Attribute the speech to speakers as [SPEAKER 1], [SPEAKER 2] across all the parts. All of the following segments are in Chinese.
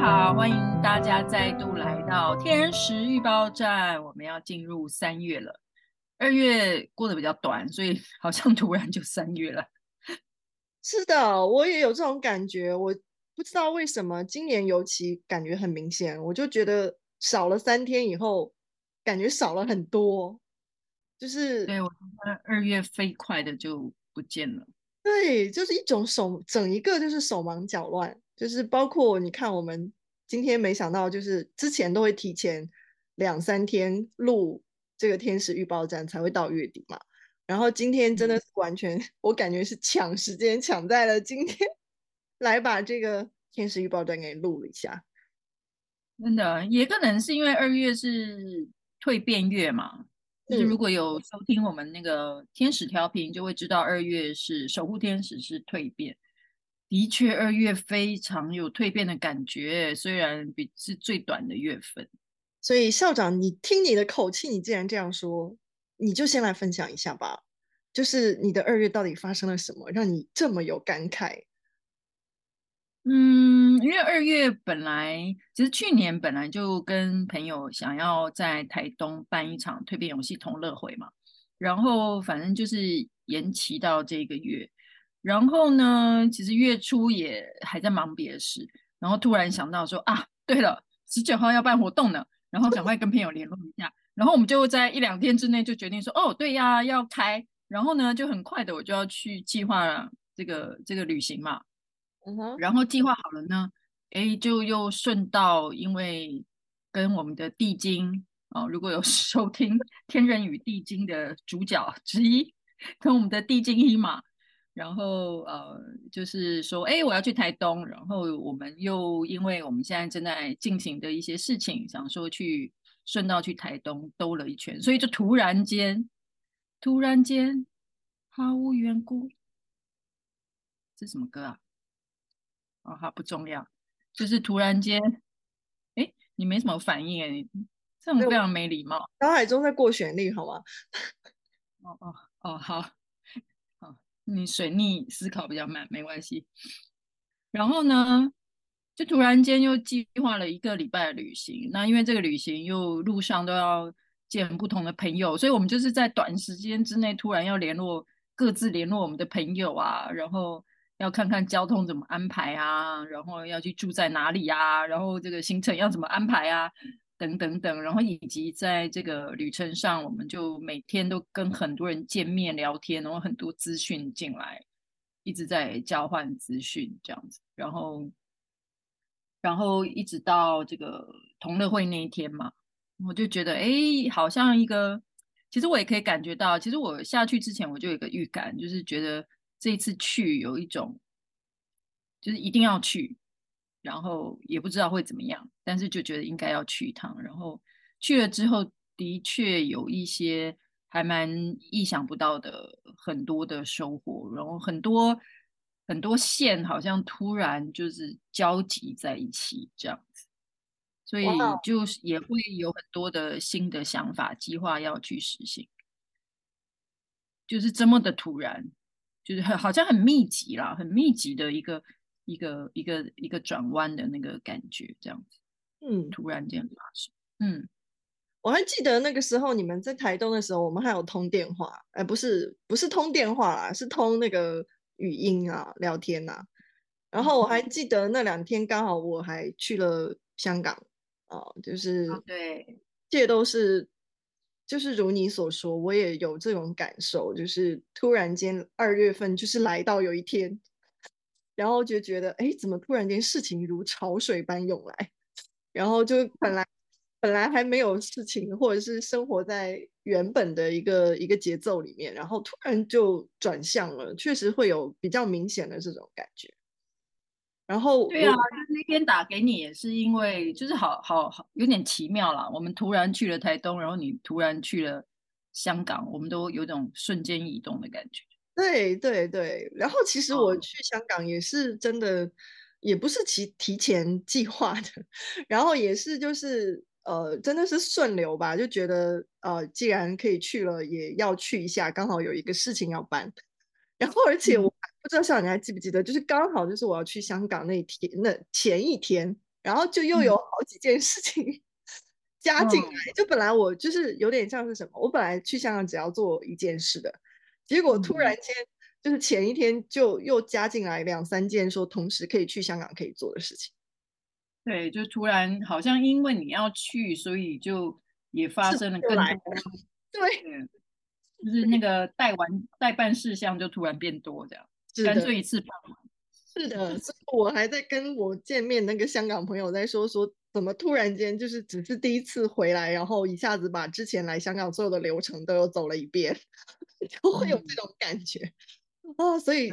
[SPEAKER 1] 好，欢迎大家再度来到天时预报站。我们要进入三月了，二月过得比较短，所以好像突然就三月了。
[SPEAKER 2] 是的，我也有这种感觉。我不知道为什么今年尤其感觉很明显，我就觉得少了三天以后，感觉少了很多。就是
[SPEAKER 1] 对，我觉得二月飞快的就不见了。
[SPEAKER 2] 对，就是一种手整一个就是手忙脚乱，就是包括你看我们今天没想到，就是之前都会提前两三天录这个天使预报站才会到月底嘛，然后今天真的是完全、嗯、我感觉是抢时间抢在了今天 来把这个天使预报站给录了一下，
[SPEAKER 1] 真的也可能是因为二月是蜕变月嘛。就是如果有收听我们那个天使调频，就会知道二月是守护天使是蜕变。的确，二月非常有蜕变的感觉，虽然比是最短的月份。
[SPEAKER 2] 所以校长，你听你的口气，你既然这样说，你就先来分享一下吧。就是你的二月到底发生了什么，让你这么有感慨？
[SPEAKER 1] 嗯，因为二月本来其实去年本来就跟朋友想要在台东办一场蜕变游戏同乐会嘛，然后反正就是延期到这个月，然后呢，其实月初也还在忙别的事，然后突然想到说啊，对了，十九号要办活动呢，然后赶快跟朋友联络一下，然后我们就在一两天之内就决定说，哦，对呀，要开，然后呢，就很快的我就要去计划这个这个旅行嘛。然后计划好了呢，哎，就又顺道，因为跟我们的地精哦，如果有 收听《天人与地精》的主角之一，跟我们的地精伊玛，然后呃，就是说，哎，我要去台东，然后我们又因为我们现在正在进行的一些事情，想说去顺道去台东兜了一圈，所以就突然间，突然间毫无缘故，这什么歌啊？哦，好不重要，就是突然间，哎，你没什么反应哎，你这种非常没礼貌。
[SPEAKER 2] 脑海中在过旋律，好吗？
[SPEAKER 1] 哦哦哦，好，你水逆思考比较慢，没关系。然后呢，就突然间又计划了一个礼拜的旅行。那因为这个旅行又路上都要见不同的朋友，所以我们就是在短时间之内突然要联络，各自联络我们的朋友啊，然后。要看看交通怎么安排啊，然后要去住在哪里啊，然后这个行程要怎么安排啊，等等等，然后以及在这个旅程上，我们就每天都跟很多人见面聊天，然后很多资讯进来，一直在交换资讯这样子，然后，然后一直到这个同乐会那一天嘛，我就觉得哎，好像一个，其实我也可以感觉到，其实我下去之前我就有一个预感，就是觉得。这一次去有一种，就是一定要去，然后也不知道会怎么样，但是就觉得应该要去一趟。然后去了之后，的确有一些还蛮意想不到的很多的收获，然后很多很多线好像突然就是交集在一起这样子，所以就是也会有很多的新的想法计划要去实行，就是这么的突然。就是很好像很密集啦，很密集的一个一个一个一个转弯的那个感觉，这样子，嗯，突然间发生，嗯，
[SPEAKER 2] 我还记得那个时候你们在台东的时候，我们还有通电话，哎，不是不是通电话啦，是通那个语音啊，聊天呐、啊。然后我还记得那两天刚好我还去了香港，哦，就是
[SPEAKER 1] 对，
[SPEAKER 2] 这都是。就是如你所说，我也有这种感受，就是突然间二月份就是来到有一天，然后就觉得，哎，怎么突然间事情如潮水般涌来，然后就本来本来还没有事情，或者是生活在原本的一个一个节奏里面，然后突然就转向了，确实会有比较明显的这种感觉。然后
[SPEAKER 1] 对啊，那天打给你也是因为就是好好好有点奇妙啦。我们突然去了台东，然后你突然去了香港，我们都有种瞬间移动的感觉。
[SPEAKER 2] 对对对，然后其实我去香港也是真的，哦、也不是提提前计划的，然后也是就是呃真的是顺流吧，就觉得呃既然可以去了，也要去一下，刚好有一个事情要办。然后，而且我不知道校长你还记不记得，就是刚好就是我要去香港那天，那前一天然后就又有好几件事情、嗯、加进来。就本来我就是有点像是什么，我本来去香港只要做一件事的，结果突然间就是前一天就又加进来两三件，说同时可以去香港可以做的事情。
[SPEAKER 1] 对，就突然好像因为你要去，所以就也发生了更多。
[SPEAKER 2] 对，
[SPEAKER 1] 就是那个代完代办事项就突然变多，这样干脆一次办完。
[SPEAKER 2] 是的，所以我还在跟我见面那个香港朋友在说说，怎么突然间就是只是第一次回来，然后一下子把之前来香港所有的流程都又走了一遍，就会有这种感觉啊、哦。所以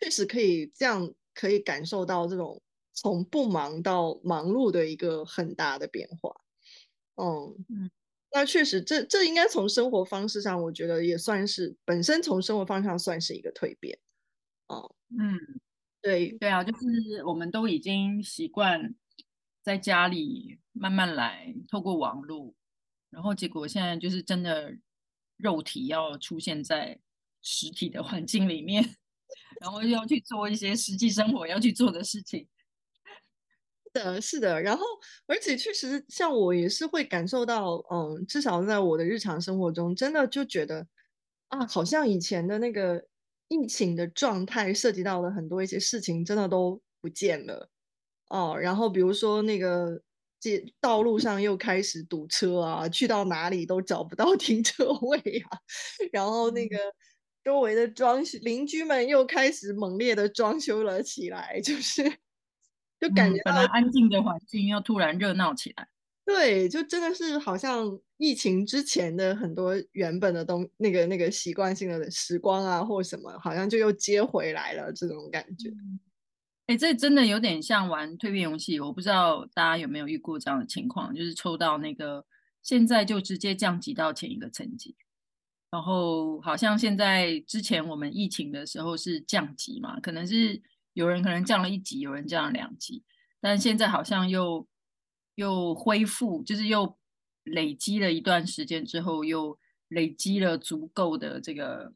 [SPEAKER 2] 确实可以这样可以感受到这种从不忙到忙碌的一个很大的变化。嗯嗯，那确实这这应该从生活方式上，我觉得也算是本身从生活方式上算是一个蜕变。哦，嗯。对
[SPEAKER 1] 对啊，就是我们都已经习惯在家里慢慢来，透过网络，然后结果现在就是真的肉体要出现在实体的环境里面，然后要去做一些实际生活要去做的事情。
[SPEAKER 2] 是的，是的，然后而且确实像我也是会感受到，嗯，至少在我的日常生活中，真的就觉得啊，好像以前的那个。疫情的状态涉及到的很多一些事情，真的都不见了哦。然后比如说那个街道路上又开始堵车啊，去到哪里都找不到 停车位啊。然后那个周围的装修邻居们又开始猛烈的装修了起来，就是就感觉、嗯、
[SPEAKER 1] 本来安静的环境又突然热闹起来。
[SPEAKER 2] 对，就真的是好像疫情之前的很多原本的东那个那个习惯性的时光啊，或什么，好像就又接回来了这种感觉。
[SPEAKER 1] 哎、这真的有点像玩蜕变游戏，我不知道大家有没有遇过这样的情况，就是抽到那个现在就直接降级到前一个层级，然后好像现在之前我们疫情的时候是降级嘛，可能是有人可能降了一级，有人降了两级，但现在好像又。又恢复，就是又累积了一段时间之后，又累积了足够的这个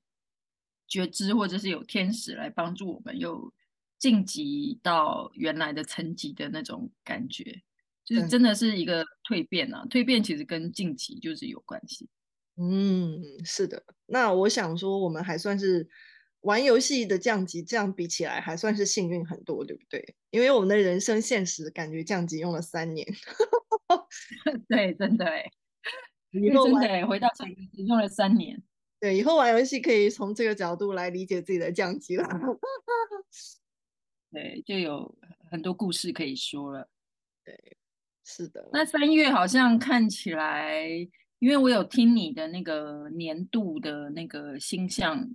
[SPEAKER 1] 觉知，或者是有天使来帮助我们，又晋级到原来的层级的那种感觉，就是真的是一个蜕变啊！蜕变其实跟晋级就是有关系。
[SPEAKER 2] 嗯，是的。那我想说，我们还算是。玩游戏的降级，这样比起来还算是幸运很多，对不对？因为我们的人生现实感觉降级用了三年，
[SPEAKER 1] 对，真的哎，以后真的回到前只用了三年，
[SPEAKER 2] 对，以后玩游戏可以从这个角度来理解自己的降级了，
[SPEAKER 1] 对，就有很多故事可以说了，
[SPEAKER 2] 对，是的。
[SPEAKER 1] 那三月好像看起来，因为我有听你的那个年度的那个星象。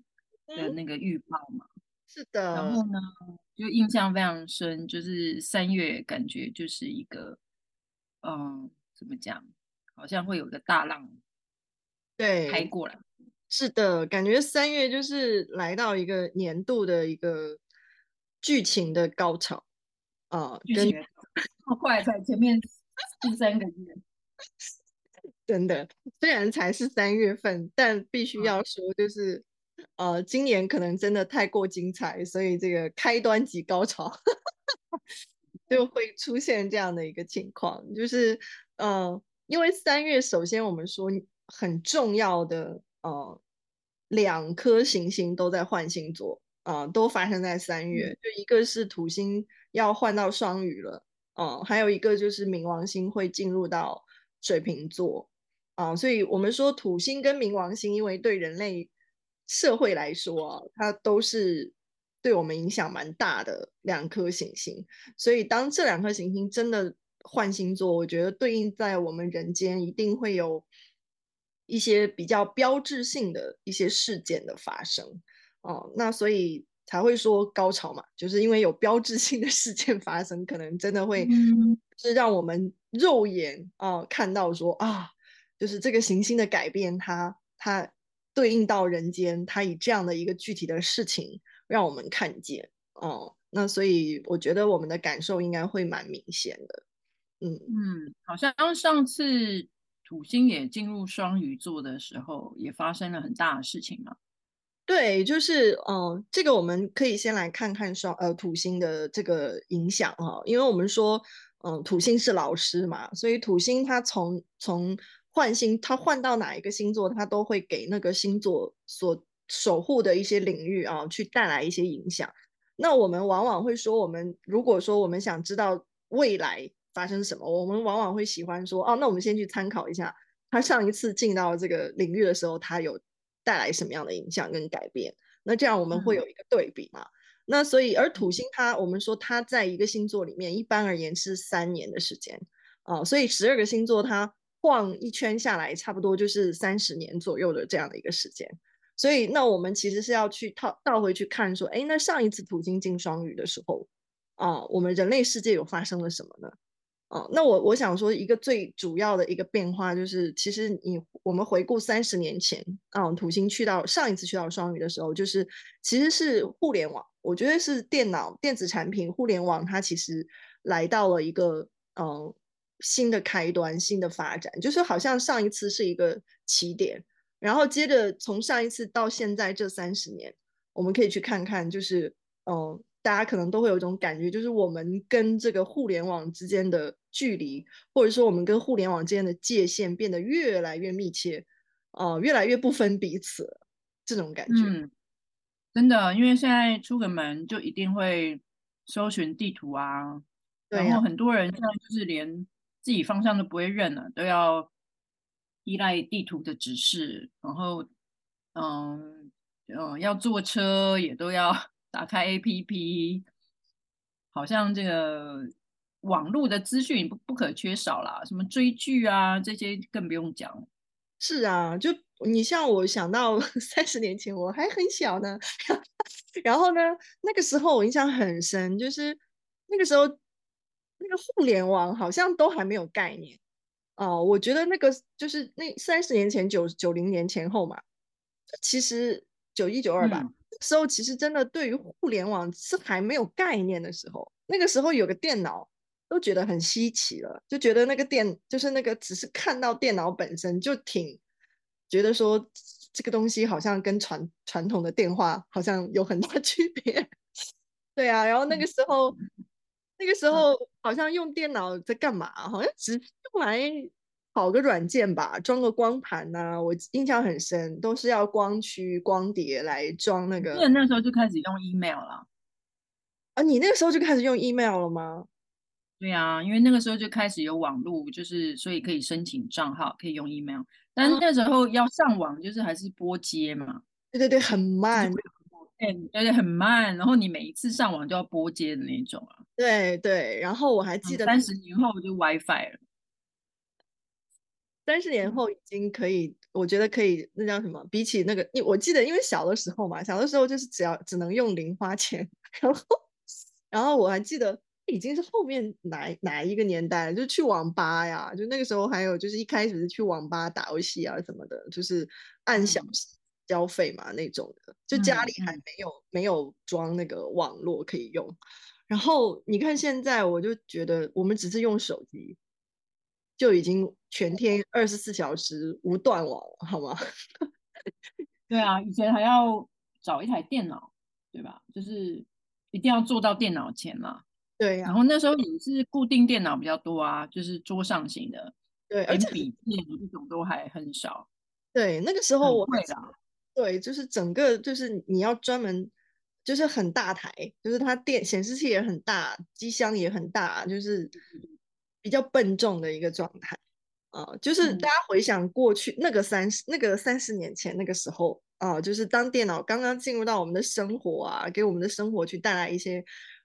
[SPEAKER 1] 的那个预报嘛，
[SPEAKER 2] 是的。
[SPEAKER 1] 然后呢，就印象非常深，就是三月感觉就是一个，嗯，怎么讲，好像会有个大浪，
[SPEAKER 2] 对，
[SPEAKER 1] 拍过来。
[SPEAKER 2] 是的，感觉三月就是来到一个年度的一个剧情的高潮啊，跟
[SPEAKER 1] 好 快在前面第三个月，
[SPEAKER 2] 真的，虽然才是三月份，但必须要说就是。嗯呃，今年可能真的太过精彩，所以这个开端及高潮，就会出现这样的一个情况。就是呃，因为三月首先我们说很重要的呃两颗行星都在换星座啊、呃，都发生在三月。嗯、就一个是土星要换到双鱼了，嗯、呃，还有一个就是冥王星会进入到水瓶座啊、呃，所以我们说土星跟冥王星，因为对人类。社会来说啊，它都是对我们影响蛮大的两颗行星，所以当这两颗行星真的换星座，我觉得对应在我们人间一定会有一些比较标志性的一些事件的发生哦，那所以才会说高潮嘛，就是因为有标志性的事件发生，可能真的会是让我们肉眼啊看到说啊，就是这个行星的改变它，它它。对应到人间，它以这样的一个具体的事情让我们看见。哦，那所以我觉得我们的感受应该会蛮明显的，嗯。
[SPEAKER 1] 嗯，好像上次土星也进入双鱼座的时候，也发生了很大的事情嘛。
[SPEAKER 2] 对，就是嗯、呃，这个我们可以先来看看双呃土星的这个影响哈，因为我们说嗯、呃、土星是老师嘛，所以土星它从从换星，它换到哪一个星座，它都会给那个星座所守护的一些领域啊，去带来一些影响。那我们往往会说，我们如果说我们想知道未来发生什么，我们往往会喜欢说，哦，那我们先去参考一下他上一次进到这个领域的时候，他有。带来什么样的影响跟改变？那这样我们会有一个对比嘛？嗯、那所以，而土星它，我们说它在一个星座里面，一般而言是三年的时间啊、呃，所以十二个星座它晃一圈下来，差不多就是三十年左右的这样的一个时间。所以，那我们其实是要去套倒回去看，说，哎，那上一次土星进双鱼的时候啊、我们人类世界有发生了什么呢？啊，那我我想说一个最主要的一个变化就是，其实你我们回顾三十年前，啊、土星去到上一次去到双鱼的时候，就是其实是互联网，我觉得是电脑电子产品互联网，它其实来到了一个嗯新的开端，新的发展，就是好像上一次是一个起点，然后接着从上一次到现在这三十年，我们可以去看看，就是嗯。大家可能都会有一种感觉，就是我们跟这个互联网之间的距离，或者说我们跟互联网之间的界限变得越来越密切，哦、呃，越来越不分彼此，这种感觉。嗯，
[SPEAKER 1] 真的，因为现在出个门就一定会搜寻地图啊，然后很多人现在就是连自己方向都不会认了，都要依赖地图的指示，然后，嗯嗯，要坐车也都要。打开 APP，好像这个网络的资讯不不可缺少啦，什么追剧啊这些更不用讲。
[SPEAKER 2] 是啊，就你像我想到 三十年前我还很小呢，然后呢，那个时候我印象很深，就是那个时候那个互联网好像都还没有概念哦、呃，我觉得那个就是那三十年前九九零年前后嘛，其实九一九二吧。嗯时候其实真的对于互联网是还没有概念的时候，那个时候有个电脑都觉得很稀奇了，就觉得那个电就是那个只是看到电脑本身就挺觉得说这个东西好像跟传传统的电话好像有很大 区别，对啊，然后那个时候那个时候好像用电脑在干嘛？好像只用来。跑个软件吧，装个光盘呐、啊，我印象很深，都是要光驱、光碟来装那个。
[SPEAKER 1] 那那时候就开始用 email 了。
[SPEAKER 2] 啊，你那个时候就开始用 email 了吗？
[SPEAKER 1] 对啊，因为那个时候就开始有网络，就是所以可以申请账号，可以用 email。但是那时候要上网，就是还是拨接嘛。
[SPEAKER 2] 对对对，很慢。
[SPEAKER 1] 对对对，很慢。然后你每一次上网就要拨接的那种啊。
[SPEAKER 2] 对对，然后我还记得
[SPEAKER 1] 三十年后就 WiFi 了。
[SPEAKER 2] 三十年后已经可以，我觉得可以，那叫什么？比起那个，因我记得，因为小的时候嘛，小的时候就是只要只能用零花钱，然后，然后我还记得已经是后面哪哪一个年代了，就去网吧呀，就那个时候还有就是一开始是去网吧打游戏啊什么的，就是按小时交费嘛那种的，就家里还没有、嗯、没有装那个网络可以用。然后你看现在，我就觉得我们只是用手机。就已经全天二十四小时无断网了，好吗？
[SPEAKER 1] 对啊，以前还要找一台电脑，对吧？就是一定要坐到电脑前嘛。
[SPEAKER 2] 对呀、啊。
[SPEAKER 1] 然后那时候也是固定电脑比较多啊，就是桌上型的。
[SPEAKER 2] 对，而且
[SPEAKER 1] 笔电这种都还很少。
[SPEAKER 2] 对，那个时候我
[SPEAKER 1] 会的。
[SPEAKER 2] 对，就是整个就是你要专门，就是很大台，就是它电显示器也很大，机箱也很大，就是。比较笨重的一个状态啊、呃，就是大家回想过去、嗯、那个三十那个三十年前那个时候啊、呃，就是当电脑刚刚进入到我们的生活啊，给我们的生活去带来一些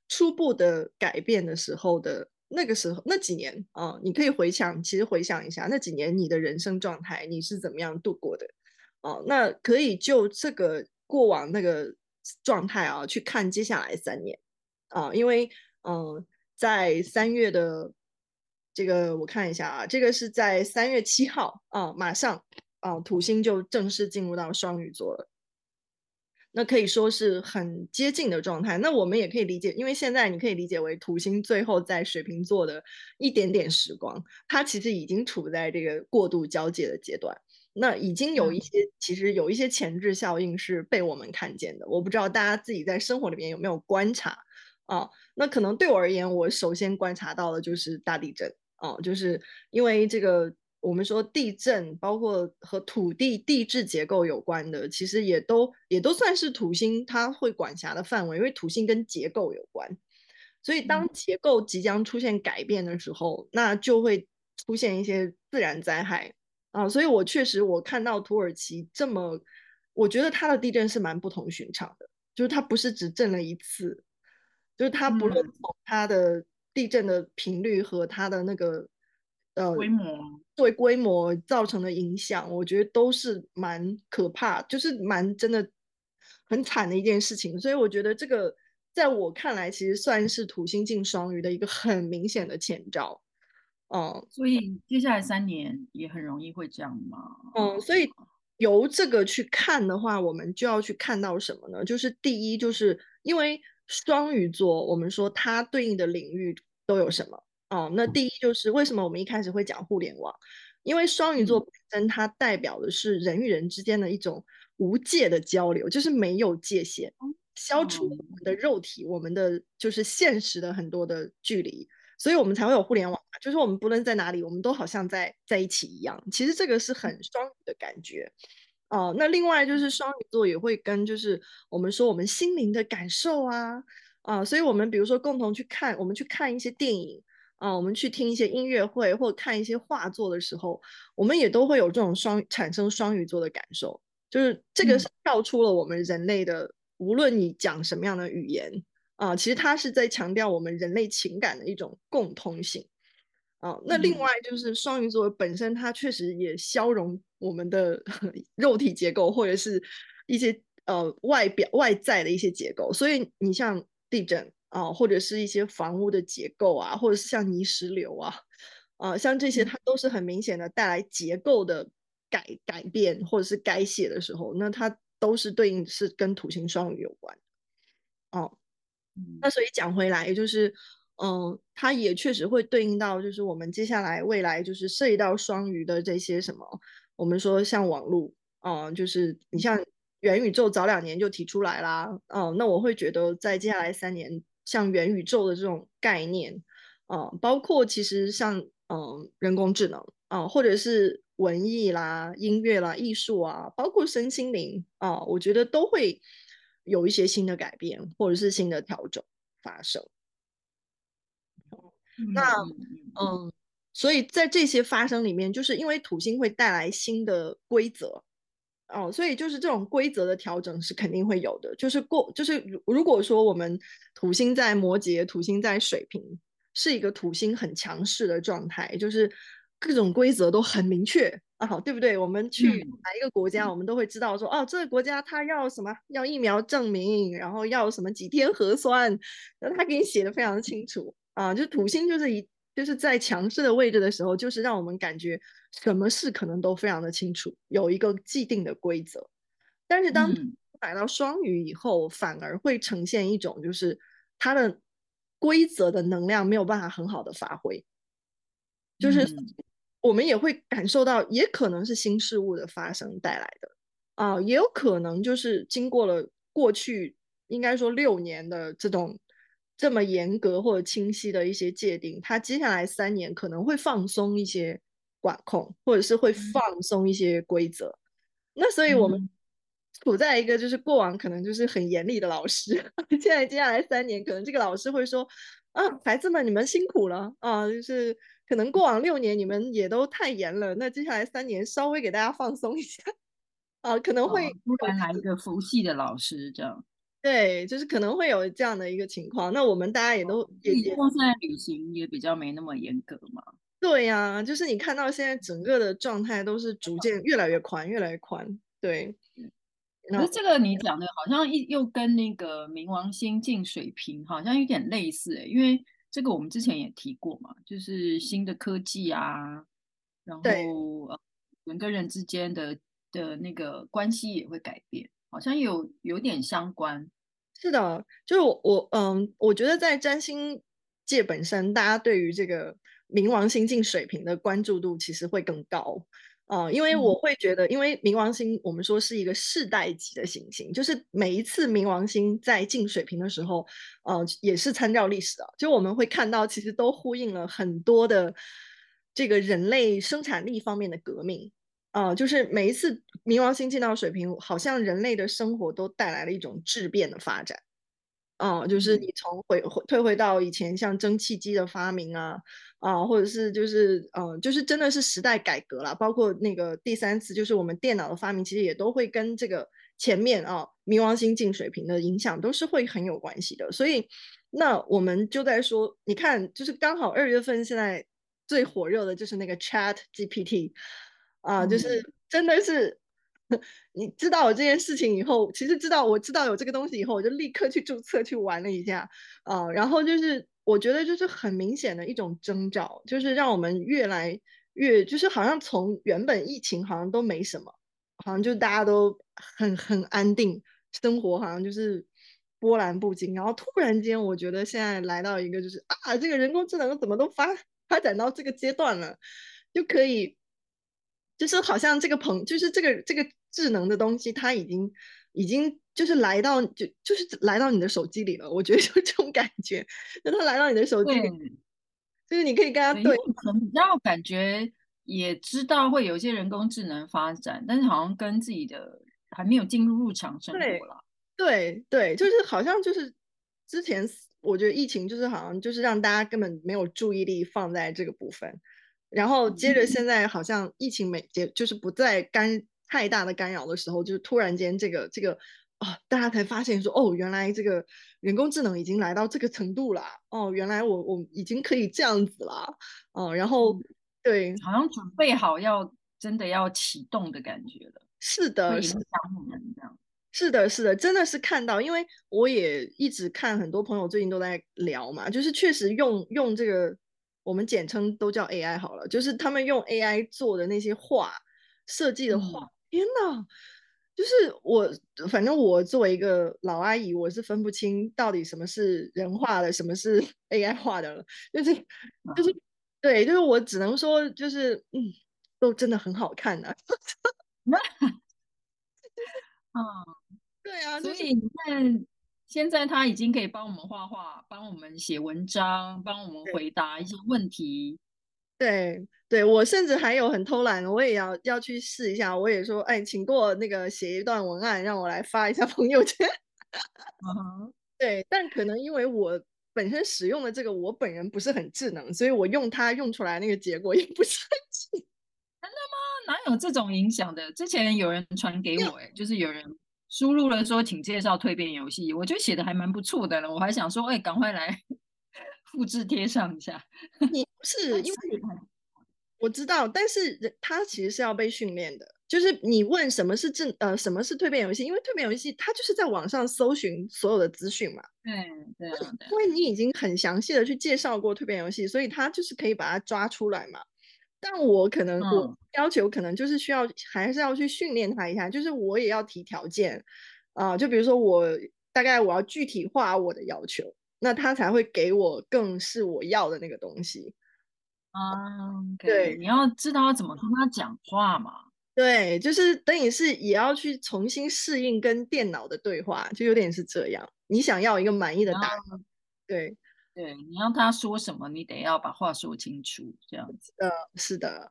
[SPEAKER 2] 初步的改变的时候的那个时候那几年啊、呃，你可以回想，其实回想一下那几年你的人生状态，你是怎么样度过的啊、呃？那可以就这个过往那个状态啊，去看接下来三年啊、呃，因为嗯、呃，在三月的。这个我看一下啊，这个是在三月七号啊，马上啊，土星就正式进入到双鱼座了。那可以说是很接近的状态。那我们也可以理解，因为现在你可以理解为土星最后在水瓶座的一点点时光，它其实已经处在这个过度交界的阶段那已经有一些，嗯、其实有一些前置效应是被我们看见的。我不知道大家自己在生活里面有没有观察啊？那可能对我而言，我首先观察到的就是大地震啊，就是因为这个我们说地震，包括和土地地质结构有关的，其实也都也都算是土星它会管辖的范围，因为土星跟结构有关。所以当结构即将出现改变的时候，那就会出现一些自然灾害。啊，所以我确实我看到土耳其这么，我觉得它的地震是蛮不同寻常的，就是它不是只震了一次，就是它不论从它的地震的频率和它的那个呃
[SPEAKER 1] 规模，
[SPEAKER 2] 作为规模造成的影响，我觉得都是蛮可怕，就是蛮真的很惨的一件事情。所以我觉得这个在我看来，其实算是土星进双鱼的一个很明显的前兆。嗯，
[SPEAKER 1] 所以接下来三年也很容易会这样吗？
[SPEAKER 2] 嗯，所以由这个去看的话，我们就要去看到什么呢？就是第一，就是因为双鱼座，我们说它对应的领域都有什么？哦，那第一就是为什么我们一开始会讲互联网？因为双鱼座本身它代表的是人与人之间的一种无界的交流，就是没有界限，消除我们的肉体，我们的就是现实的很多的距离。所以我们才会有互联网，就是我们不论在哪里，我们都好像在在一起一样。其实这个是很双鱼的感觉，哦、呃。那另外就是双鱼座也会跟就是我们说我们心灵的感受啊啊、呃，所以我们比如说共同去看，我们去看一些电影啊、呃，我们去听一些音乐会或看一些画作的时候，我们也都会有这种双产生双鱼座的感受，就是这个是跳出了我们人类的，嗯、无论你讲什么样的语言。啊、呃，其实它是在强调我们人类情感的一种共通性。啊、呃，那另外就是双鱼座本身，它确实也消融我们的 肉体结构，或者是一些呃外表外在的一些结构。所以你像地震啊、呃，或者是一些房屋的结构啊，或者是像泥石流啊，啊、呃，像这些它都是很明显的带来结构的改改变或者是改写的时候，那它都是对应是跟土星双鱼有关。哦、呃。那所以讲回来，就是，嗯，它也确实会对应到，就是我们接下来未来就是涉及到双鱼的这些什么，我们说像网络，嗯，就是你像元宇宙早两年就提出来啦，嗯，那我会觉得在接下来三年，像元宇宙的这种概念，嗯，包括其实像嗯人工智能，啊，或者是文艺啦、音乐啦、艺术啊，包括身心灵啊，我觉得都会。有一些新的改变，或者是新的调整发生。嗯、那嗯，所以在这些发生里面，就是因为土星会带来新的规则哦，所以就是这种规则的调整是肯定会有的。就是过，就是如如果说我们土星在摩羯，土星在水瓶，是一个土星很强势的状态，就是各种规则都很明确。啊，好，对不对？我们去哪一个国家，嗯、我们都会知道说，哦，这个国家他要什么？要疫苗证明，然后要什么几天核酸，那他给你写的非常的清楚啊。就土星就是一就是在强势的位置的时候，就是让我们感觉什么事可能都非常的清楚，有一个既定的规则。但是当来到双鱼以后，嗯、反而会呈现一种就是它的规则的能量没有办法很好的发挥，就是。嗯我们也会感受到，也可能是新事物的发生带来的，啊、呃，也有可能就是经过了过去应该说六年的这种这么严格或者清晰的一些界定，他接下来三年可能会放松一些管控，或者是会放松一些规则。嗯、那所以我们处在一个就是过往可能就是很严厉的老师，现在接下来三年可能这个老师会说，啊，孩子们你们辛苦了啊，就是。可能过往六年你们也都太严了，那接下来三年稍微给大家放松一下，啊，可能会
[SPEAKER 1] 突然来一个佛系的老师这样，
[SPEAKER 2] 对，就是可能会有这样的一个情况。那我们大家也都也也，
[SPEAKER 1] 现在旅行也比较没那么严格嘛。
[SPEAKER 2] 对呀、啊，就是你看到现在整个的状态都是逐渐越来越宽，越来越宽。对，
[SPEAKER 1] 可是这个你讲的好像一又跟那个冥王星进水平好像有点类似欸，因为。这个我们之前也提过嘛，就是新的科技啊，然
[SPEAKER 2] 后
[SPEAKER 1] 呃人跟人之间的的那个关系也会改变，好像有有点相关。
[SPEAKER 2] 是的，就是我我嗯，我觉得在占星界本身，大家对于这个冥王星进水平的关注度其实会更高。啊、呃，因为我会觉得，因为冥王星我们说是一个世代级的行星，就是每一次冥王星在进水平的时候，呃，也是参照历史的，就我们会看到，其实都呼应了很多的这个人类生产力方面的革命啊、呃，就是每一次冥王星进到水瓶，好像人类的生活都带来了一种质变的发展。啊、呃，就是你从回回退回到以前，像蒸汽机的发明啊，啊、呃，或者是就是呃，就是真的是时代改革了，包括那个第三次，就是我们电脑的发明，其实也都会跟这个前面啊，冥王星进水瓶的影响都是会很有关系的。所以，那我们就在说，你看，就是刚好二月份现在最火热的就是那个 Chat GPT 啊、呃，就是真的是。你知道我这件事情以后，其实知道我知道有这个东西以后，我就立刻去注册去玩了一下啊、呃，然后就是我觉得就是很明显的一种征兆，就是让我们越来越就是好像从原本疫情好像都没什么，好像就大家都很很安定，生活好像就是波澜不惊，然后突然间我觉得现在来到一个就是啊，这个人工智能怎么都发发展到这个阶段了，就可以。就是好像这个朋，就是这个这个智能的东西，它已经已经就是来到就就是来到你的手机里了。我觉得就这种感觉，就它来到你的手机里，就是你可以跟它对。
[SPEAKER 1] 可能比较感觉也知道会有一些人工智能发展，但是好像跟自己的还没有进入日常生活了。
[SPEAKER 2] 对对，就是好像就是之前我觉得疫情就是好像就是让大家根本没有注意力放在这个部分。然后接着，现在好像疫情没结，就是不再干太大的干扰的时候，就是突然间这个这个啊，大家才发现说，哦，原来这个人工智能已经来到这个程度了，哦，原来我我已经可以这样子了，哦，然后对，
[SPEAKER 1] 好像准备好要真的要启动的感觉了。
[SPEAKER 2] 是的，是的，是的，是的，真的是看到，因为我也一直看很多朋友最近都在聊嘛，就是确实用用这个。我们简称都叫 AI 好了，就是他们用 AI 做的那些画设计的画，嗯、天哪！就是我，反正我作为一个老阿姨，我是分不清到底什么是人画的，什么是 AI 画的了。就是 就是，对，就是我只能说，就是嗯，都真的很好看啊。
[SPEAKER 1] 嗯，对啊，所以你看。现在他已经可以帮我们画画，帮我们写文章，帮我们回答一些问题。
[SPEAKER 2] 对，对，我甚至还有很偷懒，我也要要去试一下。我也说，哎，请过那个写一段文案，让我来发一下朋友圈。
[SPEAKER 1] 嗯哼，
[SPEAKER 2] 对，但可能因为我本身使用的这个，我本人不是很智能，所以我用它用出来那个结果也不是很智能。
[SPEAKER 1] 真的吗？哪有这种影响的？之前有人传给我，哎，就是有人。输入了说，请介绍蜕变游戏，我觉得写的还蛮不错的了。我还想说，哎，赶快来 复制贴上一下。
[SPEAKER 2] 你不是因为我知道，但是人他其实是要被训练的。就是你问什么是正呃什么是蜕变游戏，因为蜕变游戏它就是在网上搜寻所有的资讯嘛。
[SPEAKER 1] 对对对。
[SPEAKER 2] 因为你已经很详细的去介绍过蜕变游戏，所以他就是可以把它抓出来嘛。但我可能我要求可能就是需要还是要去训练他一下，就是我也要提条件啊，就比如说我大概我要具体化我的要求，那他才会给我更是我要的那个东西
[SPEAKER 1] 啊。对，你要知道要怎么跟他讲话嘛。
[SPEAKER 2] 对，就是等于是也要去重新适应跟电脑的对话，就有点是这样。你想要一个满意的答案，对。
[SPEAKER 1] 对，你要他说什么，你得要把话说清楚，这样子。
[SPEAKER 2] 呃，是的，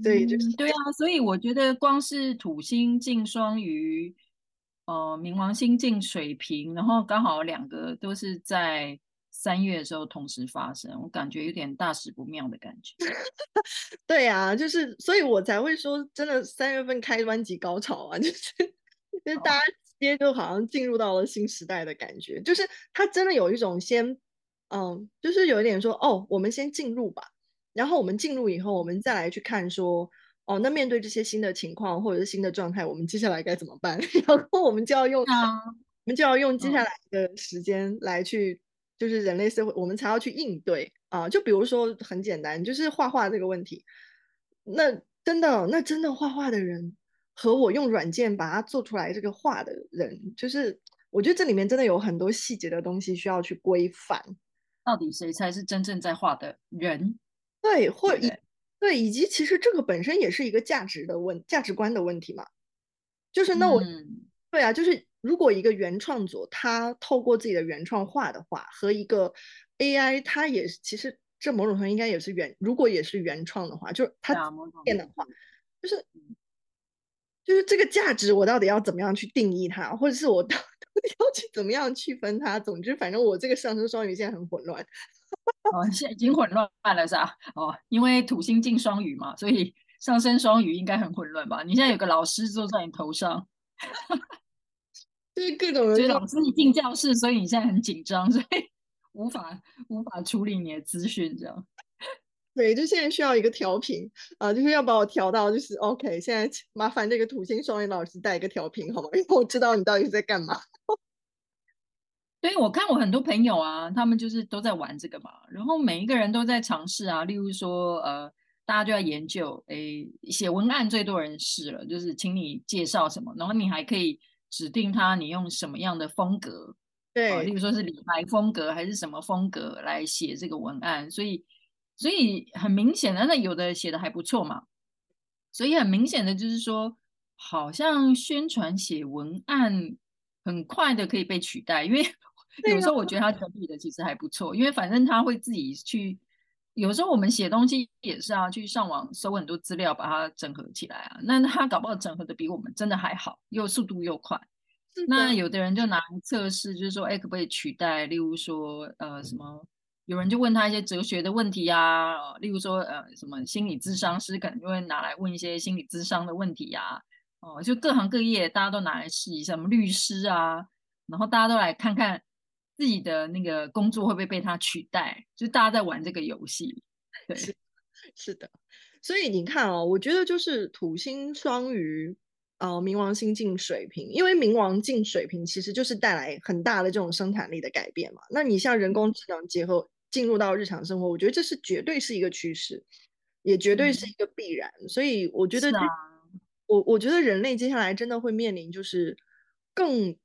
[SPEAKER 2] 对，就是、
[SPEAKER 1] 嗯、对啊。所以我觉得，光是土星进双鱼，呃，冥王星进水瓶，然后刚好两个都是在三月的时候同时发生，我感觉有点大事不妙的感觉。
[SPEAKER 2] 对啊，就是，所以我才会说，真的三月份开专辑高潮啊，就是，就是大家直接就好像进入到了新时代的感觉，就是他真的有一种先。嗯，就是有一点说，哦，我们先进入吧，然后我们进入以后，我们再来去看说，哦，那面对这些新的情况或者是新的状态，我们接下来该怎么办？然后我们就要用，
[SPEAKER 1] 啊、
[SPEAKER 2] 我们就要用接下来的时间来去，就是人类社会，我们才要去应对啊。就比如说很简单，就是画画这个问题，那真的，那真的画画的人和我用软件把它做出来这个画的人，就是我觉得这里面真的有很多细节的东西需要去规范。
[SPEAKER 1] 到底谁才是真正在画的人？
[SPEAKER 2] 对，或以对，以及其实这个本身也是一个价值的问价值观的问题嘛。就是那我，
[SPEAKER 1] 嗯、
[SPEAKER 2] 对啊，就是如果一个原创组他透过自己的原创画的话，和一个 AI，它也其实这某种程度应该也是原，如果也是原创的话，就是它变的话，就是就是这个价值，我到底要怎么样去定义它，或者是我到底 要去怎么样区分它？总之，反正我这个上升双鱼现在很混乱。
[SPEAKER 1] 哦，现在已经混乱了是吧？哦，因为土星进双鱼嘛，所以上升双鱼应该很混乱吧？你现在有个老师坐在你头上，
[SPEAKER 2] 就是各种 人，
[SPEAKER 1] 所以老师你进教室，所以你现在很紧张，所以无法无法处理你的资讯，这样。
[SPEAKER 2] 对，就现在需要一个调频啊，就是要把我调到就是 OK。现在麻烦这个土星双鱼老师带一个调频好吗？因为我知道你到底是在干嘛。
[SPEAKER 1] 所以我看我很多朋友啊，他们就是都在玩这个嘛，然后每一个人都在尝试啊。例如说，呃，大家就在研究，诶，写文案最多人试了，就是请你介绍什么，然后你还可以指定他你用什么样的风格，
[SPEAKER 2] 对，
[SPEAKER 1] 呃，例如说是李白风格还是什么风格来写这个文案。所以，所以很明显的，那有的写的还不错嘛，所以很明显的就是说，好像宣传写文案很快的可以被取代，因为。有时候我觉得他整理的其实还不错，因为反正他会自己去。有时候我们写东西也是啊，去上网搜很多资料，把它整合起来啊。那他搞不好整合的比我们真的还好，又速度又快。那有的人就拿来测试，就是说，哎，可不可以取代？例如说，呃，什么？有人就问他一些哲学的问题、啊，例如说，呃，什么心理咨商师可能就会拿来问一些心理咨商的问题呀、啊。哦，就各行各业大家都拿来试一下，什么律师啊，然后大家都来看看。自己的那个工作会不会被他取代？就大家在玩这个游戏，对，
[SPEAKER 2] 是是的。所以你看哦，我觉得就是土星双鱼，呃，冥王星进水瓶，因为冥王进水瓶其实就是带来很大的这种生产力的改变嘛。那你像人工智能结合进入到日常生活，我觉得这是绝对是一个趋势，也绝对是一个必然。嗯、所以我觉得，啊、我我觉得人类接下来真的会面临就是更。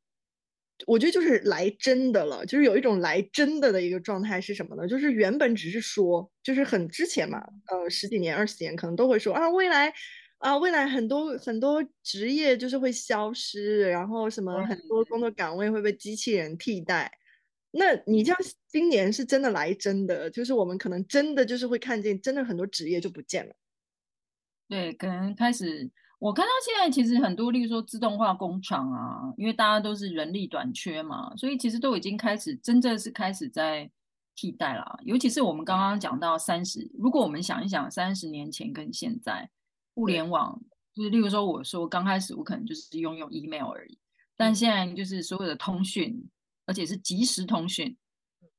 [SPEAKER 2] 我觉得就是来真的了，就是有一种来真的的一个状态是什么呢？就是原本只是说，就是很之前嘛，呃，十几年、二十年可能都会说啊，未来啊，未来很多很多职业就是会消失，然后什么很多工作岗位会被机器人替代。那你像今年是真的来真的，就是我们可能真的就是会看见，真的很多职业就不见了。
[SPEAKER 1] 对，可能开始。我看到现在其实很多，例如说自动化工厂啊，因为大家都是人力短缺嘛，所以其实都已经开始真正是开始在替代了。尤其是我们刚刚讲到三十，如果我们想一想三十年前跟现在，互联网就是例如说我说刚开始我可能就是用用 email 而已，但现在就是所有的通讯，而且是即时通讯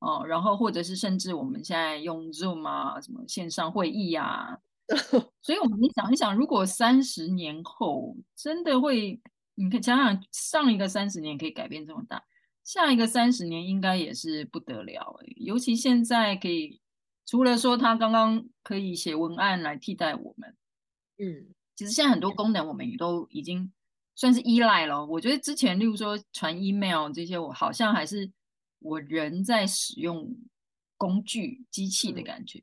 [SPEAKER 1] 哦，然后或者是甚至我们现在用 Zoom 啊，什么线上会议啊。所以，我们你想一想，如果三十年后真的会，你可以想想，上一个三十年可以改变这么大，下一个三十年应该也是不得了。尤其现在可以，除了说他刚刚可以写文案来替代我们，
[SPEAKER 2] 嗯，
[SPEAKER 1] 其实现在很多功能我们也都已经算是依赖了。我觉得之前，例如说传 email 这些，我好像还是我人在使用工具机器的感觉。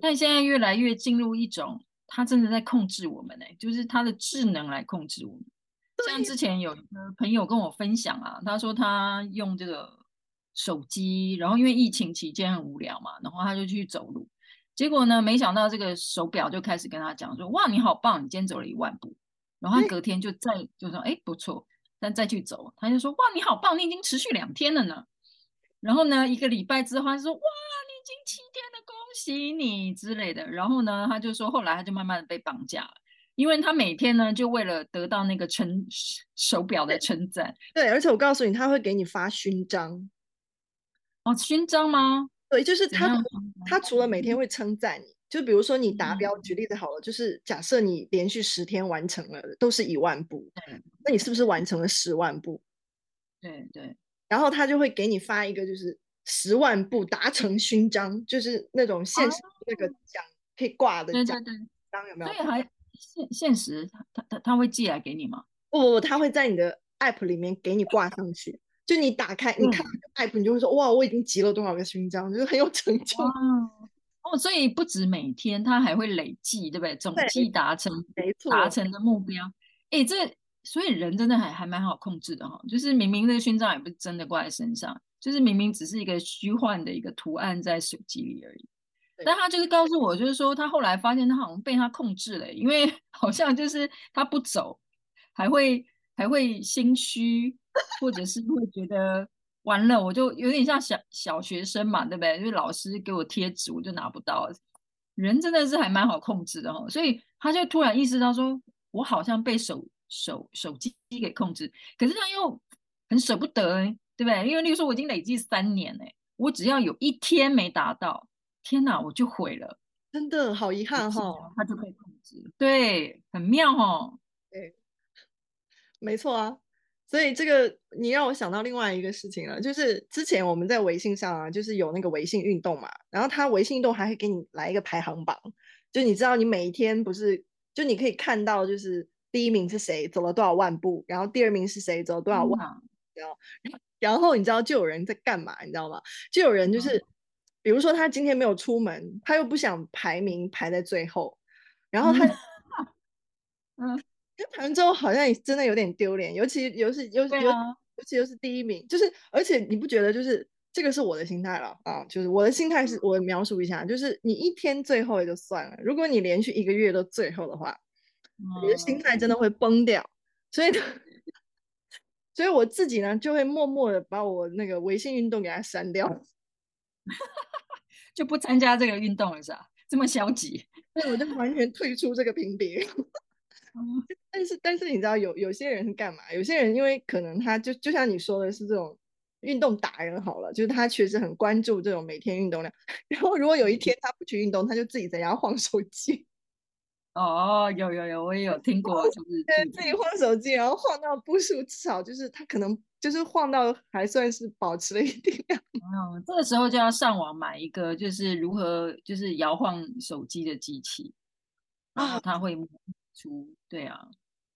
[SPEAKER 1] 但现在越来越进入一种，它真的在控制我们呢、欸，就是它的智能来控制我们。像之前有一个朋友跟我分享啊，他说他用这个手机，然后因为疫情期间很无聊嘛，然后他就去走路，结果呢，没想到这个手表就开始跟他讲说，哇，你好棒，你今天走了一万步。然后他隔天就再就说，哎，不错，但再去走，他就说，哇，你好棒，你已经持续两天了呢。然后呢，一个礼拜之后，他就说，哇。你已经七天了恭喜你之类的，然后呢，他就说后来他就慢慢的被绑架了，因为他每天呢就为了得到那个称手表的称赞。
[SPEAKER 2] 对，而且我告诉你，他会给你发勋章。
[SPEAKER 1] 哦，勋章吗？
[SPEAKER 2] 对，就是他他除了每天会称赞你，就比如说你达标，嗯、举例子好了，就是假设你连续十天完成了都是一万步，那你是不是完成了十万步？
[SPEAKER 1] 对对，
[SPEAKER 2] 然后他就会给你发一个就是。十万步达成勋章，就是那种现实那个奖可以挂的奖章，有没有？
[SPEAKER 1] 所以还现现实，他他他会寄来给你吗？
[SPEAKER 2] 不不不，他会在你的 app 里面给你挂上去。就你打开，你看 app，你就会说、嗯、哇，我已经集了多少个勋章，就是很有成就。
[SPEAKER 1] 哦，哦，所以不止每天，他还会累计，对不对？总计达成，
[SPEAKER 2] 没错，
[SPEAKER 1] 达成的目标。哎，这所以人真的还还蛮好控制的哈、哦。就是明明这个勋章也不是真的挂在身上，就是明明只是一个虚幻的一个图案在手机里而已。但他就是告诉我，就是说他后来发现他好像被他控制了，因为 好像就是他不走，还会还会心虚，或者是会觉得。完了，我就有点像小小学生嘛，对不对？就是老师给我贴纸，我就拿不到。人真的是还蛮好控制的哦，所以他就突然意识到说，我好像被手手手机给控制，可是他又很舍不得，对不对？因为例如说我已经累计三年哎，我只要有一天没达到，天哪，我就毁了，
[SPEAKER 2] 真的好遗憾哈、哦。
[SPEAKER 1] 他就被控制，对，很妙哦。
[SPEAKER 2] 对，没错啊。所以这个你让我想到另外一个事情了，就是之前我们在微信上啊，就是有那个微信运动嘛，然后他微信运动还会给你来一个排行榜，就你知道你每一天不是，就你可以看到就是第一名是谁走了多少万步，然后第二名是谁走了多少万，然后 然后你知道就有人在干嘛，你知道吗？就有人就是，比如说他今天没有出门，他又不想排名排在最后，然后他，嗯。排完之后好像也真的有点丢脸，尤其尤其尤其尤尤其又是第一名，就是而且你不觉得就是这个是我的心态了啊？就是我的心态是我描述一下，就是你一天最后也就算了，如果你连续一个月都最后的话，你的心态真的会崩掉。所以，所以我自己呢就会默默的把我那个微信运动给它删掉，
[SPEAKER 1] 就不参加这个运动了是吧？这么消极，
[SPEAKER 2] 所以我就完全退出这个评比。但是但是你知道有有些人是干嘛？有些人因为可能他就就像你说的是这种运动达人好了，就是他确实很关注这种每天运动量。然后如果有一天他不去运动，他就自己在家晃手机。
[SPEAKER 1] 哦，有有有，我也有听过，就是对
[SPEAKER 2] 自己晃手机，然后晃到步数至少就是他可能就是晃到还算是保持了一定量。
[SPEAKER 1] 嗯，这个时候就要上网买一个就是如何就是摇晃手机的机器啊，他会。出对啊，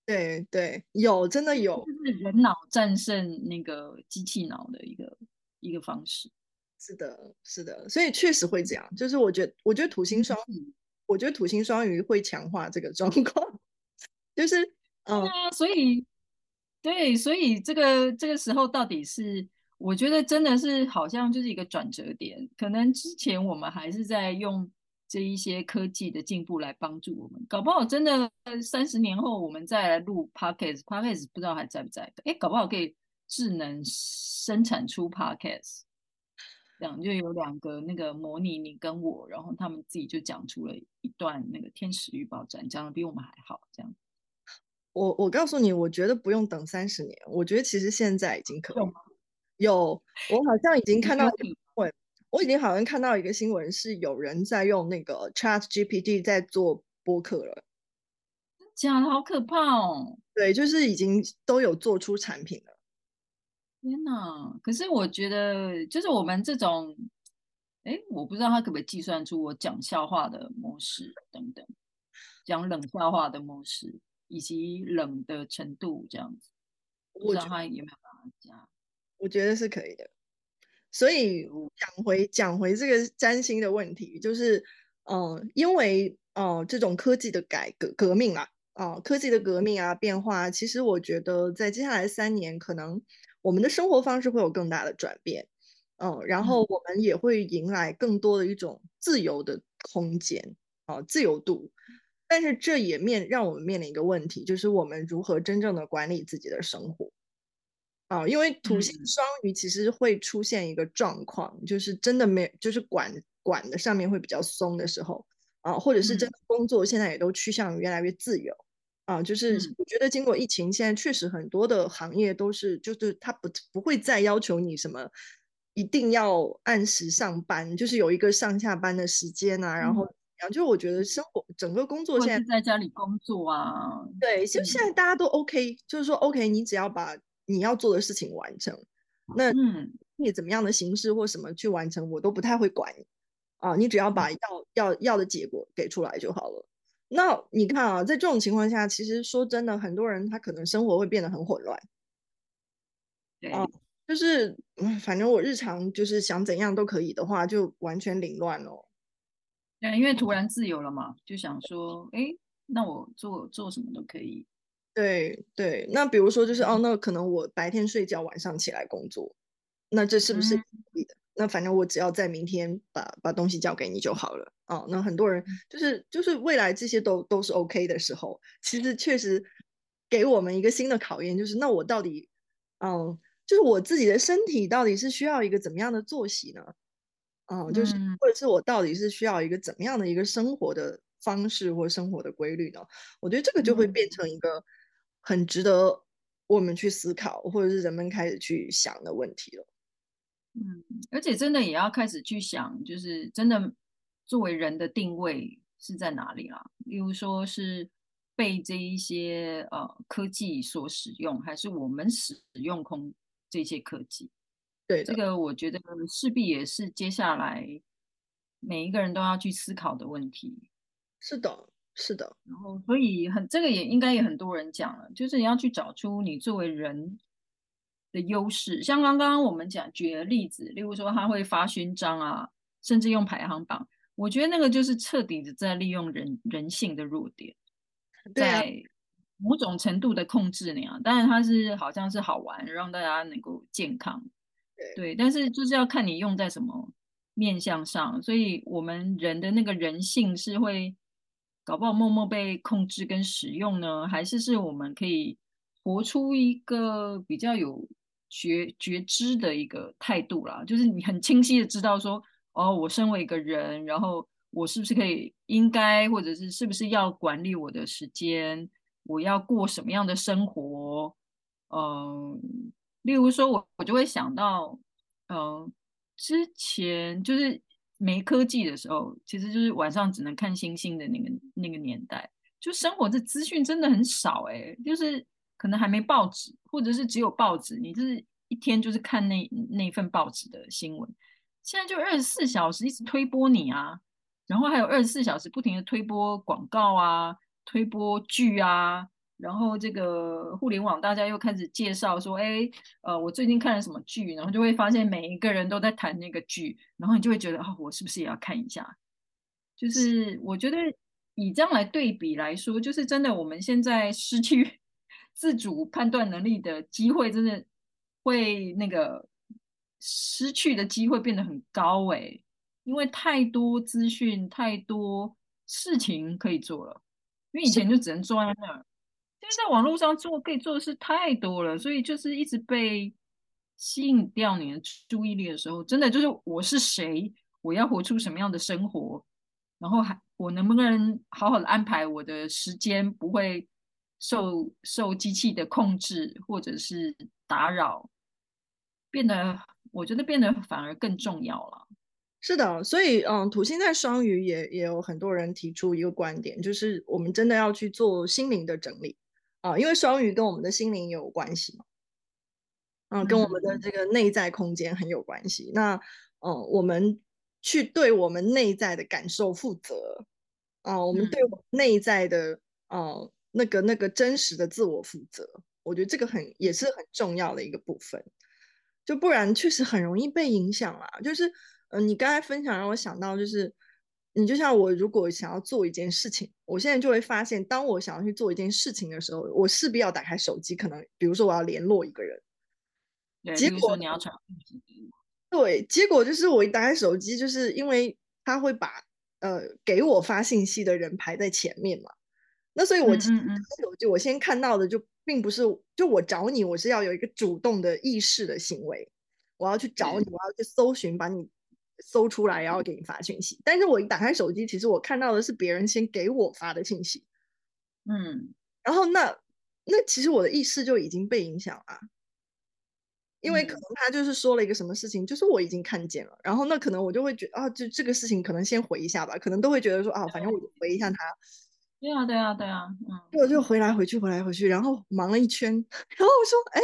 [SPEAKER 2] 对对，有真的有，
[SPEAKER 1] 就是人脑战胜那个机器脑的一个一个方式。
[SPEAKER 2] 是的，是的，所以确实会这样。就是我觉得，我觉得土星双鱼，嗯、我觉得土星双鱼会强化这个状况。就是，嗯，
[SPEAKER 1] 啊，所以，对，所以这个这个时候到底是，我觉得真的是好像就是一个转折点。可能之前我们还是在用。这一些科技的进步来帮助我们，搞不好真的三十年后我们再来录 Podcast，Podcast 不知道还在不在？哎，搞不好可以智能生产出 Podcast，这样就有两个那个模拟你跟我，然后他们自己就讲出了一段那个天使预报站，讲的比我们还好。这样，
[SPEAKER 2] 我我告诉你，我觉得不用等三十年，我觉得其实现在已经可以有？有，我好像已经看到会。我已经好像看到一个新闻，是有人在用那个 Chat GPT 在做播客了，
[SPEAKER 1] 假的好可怕哦！
[SPEAKER 2] 对，就是已经都有做出产品了。
[SPEAKER 1] 天哪！可是我觉得，就是我们这种，哎，我不知道他可不可以计算出我讲笑话的模式等等，讲冷笑话的模式以及冷的程度这样子，我不知道他有没有办法加？
[SPEAKER 2] 我觉得是可以的。所以讲回讲回这个占星的问题，就是，嗯、呃，因为呃这种科技的改革革命啊，啊、呃、科技的革命啊变化，其实我觉得在接下来三年，可能我们的生活方式会有更大的转变，嗯、呃，然后我们也会迎来更多的一种自由的空间啊、呃，自由度，但是这也面让我们面临一个问题，就是我们如何真正的管理自己的生活。啊，因为土星双鱼其实会出现一个状况，嗯、就是真的没，就是管管的上面会比较松的时候，啊，或者是真的工作现在也都趋向于越来越自由，嗯、啊，就是我觉得经过疫情，现在确实很多的行业都是，就是他不不会再要求你什么一定要按时上班，就是有一个上下班的时间啊，然后，然后就是我觉得生活整个工作现在
[SPEAKER 1] 是在家里工作啊，
[SPEAKER 2] 对，就现在大家都 OK，、嗯、就是说 OK，你只要把。你要做的事情完成，那嗯，你怎么样的形式或什么去完成，我都不太会管你啊。你只要把要要要的结果给出来就好了。那你看啊，在这种情况下，其实说真的，很多人他可能生活会变得很混乱。
[SPEAKER 1] 对
[SPEAKER 2] 啊，就是嗯，反正我日常就是想怎样都可以的话，就完全凌乱了。
[SPEAKER 1] 对，因为突然自由了嘛，就想说，哎，那我做做什么都可以。
[SPEAKER 2] 对对，那比如说就是哦，那可能我白天睡觉，晚上起来工作，那这是不是可以的？嗯、那反正我只要在明天把把东西交给你就好了。哦，那很多人就是就是未来这些都都是 OK 的时候，其实确实给我们一个新的考验，就是那我到底，嗯，就是我自己的身体到底是需要一个怎么样的作息呢？嗯，就是或者是我到底是需要一个怎么样的一个生活的方式或生活的规律呢？我觉得这个就会变成一个。很值得我们去思考，或者是人们开始去想的问题了。
[SPEAKER 1] 嗯，而且真的也要开始去想，就是真的作为人的定位是在哪里啊？例如说是被这一些呃科技所使用，还是我们使用空这些科技？
[SPEAKER 2] 对，
[SPEAKER 1] 这个我觉得势必也是接下来每一个人都要去思考的问题。
[SPEAKER 2] 是的。是的，
[SPEAKER 1] 然后所以很这个也应该也很多人讲了，就是你要去找出你作为人的优势。像刚刚我们讲举的例子，例如说他会发勋章啊，甚至用排行榜，我觉得那个就是彻底的在利用人人性的弱点，在某种程度的控制你啊。当然他是好像是好玩，让大家能够健康，对，但是就是要看你用在什么面向上。所以我们人的那个人性是会。搞不好默默被控制跟使用呢，还是是我们可以活出一个比较有觉觉知的一个态度啦，就是你很清晰的知道说，哦，我身为一个人，然后我是不是可以应该，或者是是不是要管理我的时间，我要过什么样的生活？嗯，例如说我我就会想到，嗯，之前就是。没科技的时候，其实就是晚上只能看星星的那个那个年代，就生活的资讯真的很少哎、就是可能还没报纸，或者是只有报纸，你就是一天就是看那那份报纸的新闻。现在就二十四小时一直推播你啊，然后还有二十四小时不停的推播广告啊，推播剧啊。然后这个互联网，大家又开始介绍说，哎，呃，我最近看了什么剧，然后就会发现每一个人都在谈那个剧，然后你就会觉得，哦，我是不是也要看一下？就是我觉得以这样来对比来说，就是真的，我们现在失去 自主判断能力的机会，真的会那个失去的机会变得很高哎，因为太多资讯，太多事情可以做了，因为以前就只能坐在那儿。现在网络上做可以做的事太多了，所以就是一直被吸引掉你的注意力的时候，真的就是我是谁，我要活出什么样的生活，然后还我能不能好好的安排我的时间，不会受受机器的控制或者是打扰，变得我觉得变得反而更重要了。
[SPEAKER 2] 是的，所以嗯，土星在双鱼也也有很多人提出一个观点，就是我们真的要去做心灵的整理。啊，因为双鱼跟我们的心灵有关系嘛，嗯，跟我们的这个内在空间很有关系。那，嗯，我们去对我们内在的感受负责，啊，我们对我们内在的，嗯，那个那个真实的自我负责，我觉得这个很也是很重要的一个部分，就不然确实很容易被影响啦。就是，嗯，你刚才分享让我想到就是。你就像我，如果想要做一件事情，我现在就会发现，当我想要去做一件事情的时候，我势必要打开手机，可能比如说我要联络一个人，
[SPEAKER 1] 结果你要传，
[SPEAKER 2] 对，结果就是我一打开手机，就是因为他会把呃给我发信息的人排在前面嘛，那所以我其实打开手机，我先看到的就并不是，就我找你，我是要有一个主动的意识的行为，我要去找你，我要去搜寻，把你。搜出来，然后给你发信息。但是我一打开手机，其实我看到的是别人先给我发的信息。
[SPEAKER 1] 嗯，
[SPEAKER 2] 然后那那其实我的意识就已经被影响了，因为可能他就是说了一个什么事情，就是我已经看见了。然后那可能我就会觉得啊，就这个事情可能先回一下吧，可能都会觉得说啊，反正我就回一下他。
[SPEAKER 1] 对啊，对啊，对啊，嗯，
[SPEAKER 2] 我就回来回去回来回去，然后忙了一圈，然后我说，哎，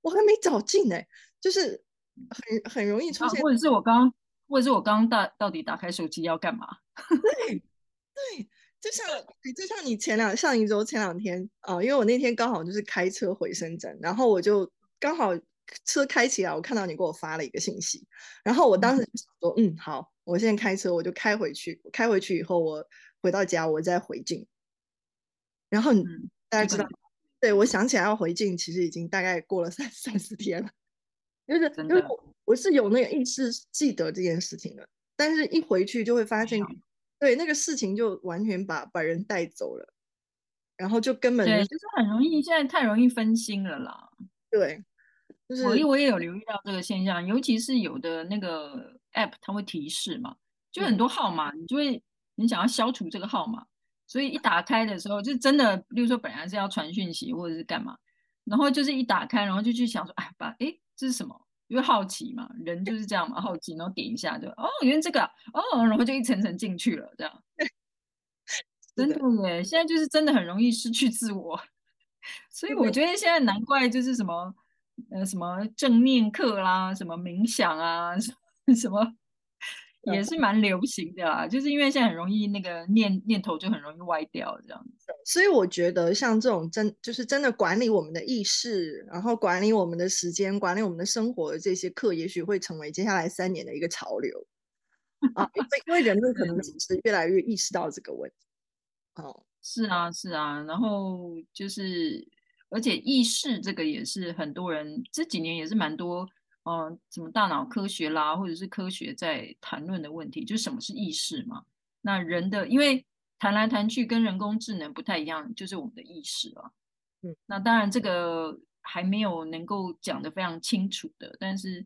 [SPEAKER 2] 我还没找进哎，就是很很容易出现，
[SPEAKER 1] 啊，或者是我刚。或者是我刚刚大到底打开手机要干嘛？
[SPEAKER 2] 对对，就像就像你前两上一周前两天啊、呃，因为我那天刚好就是开车回深圳，然后我就刚好车开起来，我看到你给我发了一个信息，然后我当时就想说，嗯，好，我现在开车，我就开回去。开回去以后，我回到家，我再回进。然后你大家知道，嗯、对，我想起来要回进，其实已经大概过了三三四天了，就是因为我我是有那个意识记得这件事情的，但是一回去就会发现，对那个事情就完全把把人带走了，然后就根本
[SPEAKER 1] 对，就是很容易，现在太容易分心了啦。
[SPEAKER 2] 对，就是
[SPEAKER 1] 我我也有留意到这个现象，尤其是有的那个 app 它会提示嘛，就很多号码，你就会你想要消除这个号码。所以一打开的时候，就真的，比如说本来是要传讯息或者是干嘛，然后就是一打开，然后就去想说，哎，把，哎，这是什么？因为好奇嘛，人就是这样嘛，好奇，然后点一下就，哦，原来这个，哦，然后就一层层进去了，这样。真的耶，现在就是真的很容易失去自我，所以我觉得现在难怪就是什么，呃，什么正念课啦，什么冥想啊，什么。也是蛮流行的啦，就是因为现在很容易那个念念头就很容易歪掉这样子，
[SPEAKER 2] 所以我觉得像这种真就是真的管理我们的意识，然后管理我们的时间，管理我们的生活的这些课，也许会成为接下来三年的一个潮流啊，因为因为人类可能只是越来越意识到这个问题。哦，
[SPEAKER 1] 是啊是啊，然后就是而且意识这个也是很多人这几年也是蛮多。嗯，什么大脑科学啦，或者是科学在谈论的问题，就是什么是意识嘛？那人的，因为谈来谈去跟人工智能不太一样，就是我们的意识啊。嗯，那当然这个还没有能够讲得非常清楚的，但是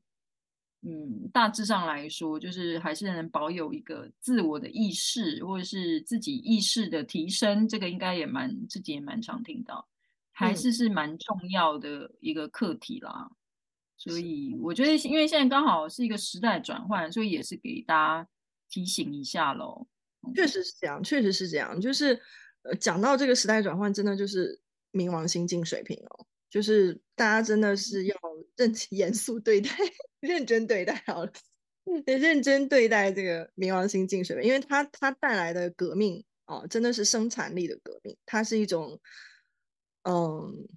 [SPEAKER 1] 嗯，大致上来说，就是还是能保有一个自我的意识，或者是自己意识的提升，这个应该也蛮自己也蛮常听到，还是是蛮重要的一个课题啦。所以我觉得，因为现在刚好是一个时代转换，所以也是给大家提醒一下喽。
[SPEAKER 2] 确实是这样，确实是这样。就是呃，讲到这个时代转换，真的就是冥王星进水平哦，就是大家真的是要认 严肃对待，认真对待好了，得认真对待这个冥王星进水平，因为它它带来的革命哦，真的是生产力的革命，它是一种嗯。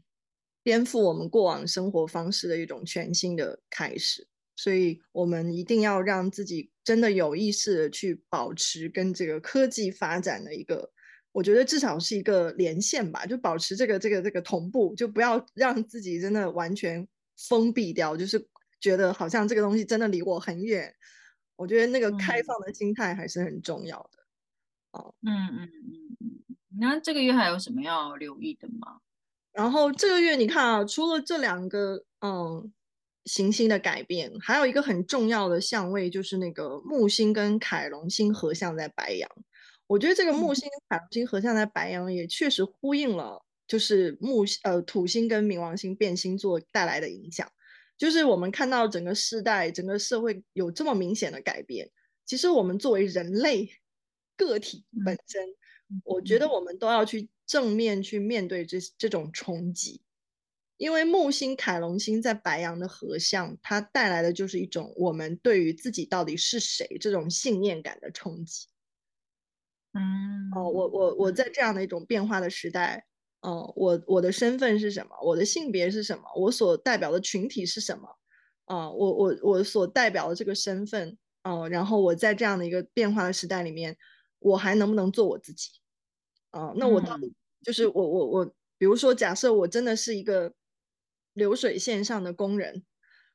[SPEAKER 2] 颠覆我们过往生活方式的一种全新的开始，所以我们一定要让自己真的有意识的去保持跟这个科技发展的一个，我觉得至少是一个连线吧，就保持这个这个这个同步，就不要让自己真的完全封闭掉，就是觉得好像这个东西真的离我很远。我觉得那个开放的心态还是很重要的。哦，
[SPEAKER 1] 嗯嗯嗯嗯，那这个月还有什么要留意的吗？
[SPEAKER 2] 然后这个月你看啊，除了这两个嗯行星的改变，还有一个很重要的相位，就是那个木星跟凯龙星合相在白羊。我觉得这个木星跟凯龙星合相在白羊，也确实呼应了，就是木呃土星跟冥王星变星座带来的影响。就是我们看到整个世代、整个社会有这么明显的改变，其实我们作为人类个体本身，我觉得我们都要去。正面去面对这这种冲击，因为木星凯龙星在白羊的合相，它带来的就是一种我们对于自己到底是谁这种信念感的冲击。
[SPEAKER 1] 嗯，
[SPEAKER 2] 哦，我我我在这样的一种变化的时代，哦，我我的身份是什么？我的性别是什么？我所代表的群体是什么？啊，我我我所代表的这个身份，哦，然后我在这样的一个变化的时代里面，我还能不能做我自己？啊，那我到底就是我我我，比如说，假设我真的是一个流水线上的工人，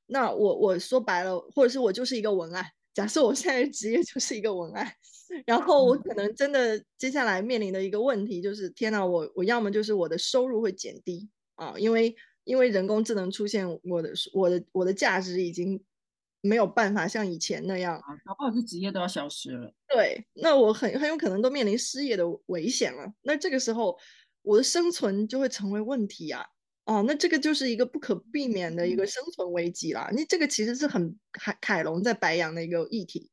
[SPEAKER 2] 那我我说白了，或者是我就是一个文案。假设我现在的职业就是一个文案，然后我可能真的接下来面临的一个问题就是，天哪，我我要么就是我的收入会减低啊，因为因为人工智能出现，我的我的我的价值已经。没有办法像以前那样，
[SPEAKER 1] 搞不好这职业都要消失了。
[SPEAKER 2] 对，那我很很有可能都面临失业的危险了。那这个时候，我的生存就会成为问题啊！哦，那这个就是一个不可避免的一个生存危机啦。那这个其实是很凯凯龙在白羊的一个议题。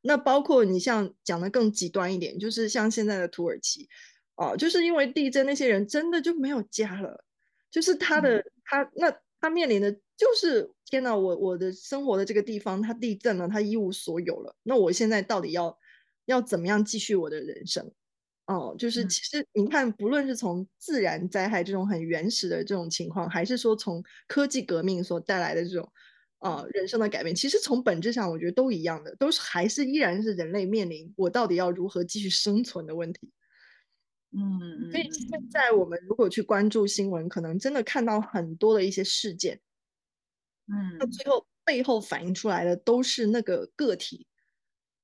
[SPEAKER 2] 那包括你像讲的更极端一点，就是像现在的土耳其，哦，就是因为地震，那些人真的就没有家了，就是他的、嗯、他那他面临的。就是天哪，我我的生活的这个地方它地震了，它一无所有了。那我现在到底要要怎么样继续我的人生？哦，就是其实你看，不论是从自然灾害这种很原始的这种情况，还是说从科技革命所带来的这种呃人生的改变，其实从本质上我觉得都一样的，都是还是依然是人类面临我到底要如何继续生存的问题。
[SPEAKER 1] 嗯嗯。
[SPEAKER 2] 所以现在我们如果去关注新闻，可能真的看到很多的一些事件，
[SPEAKER 1] 嗯，
[SPEAKER 2] 那最后背后反映出来的都是那个个体，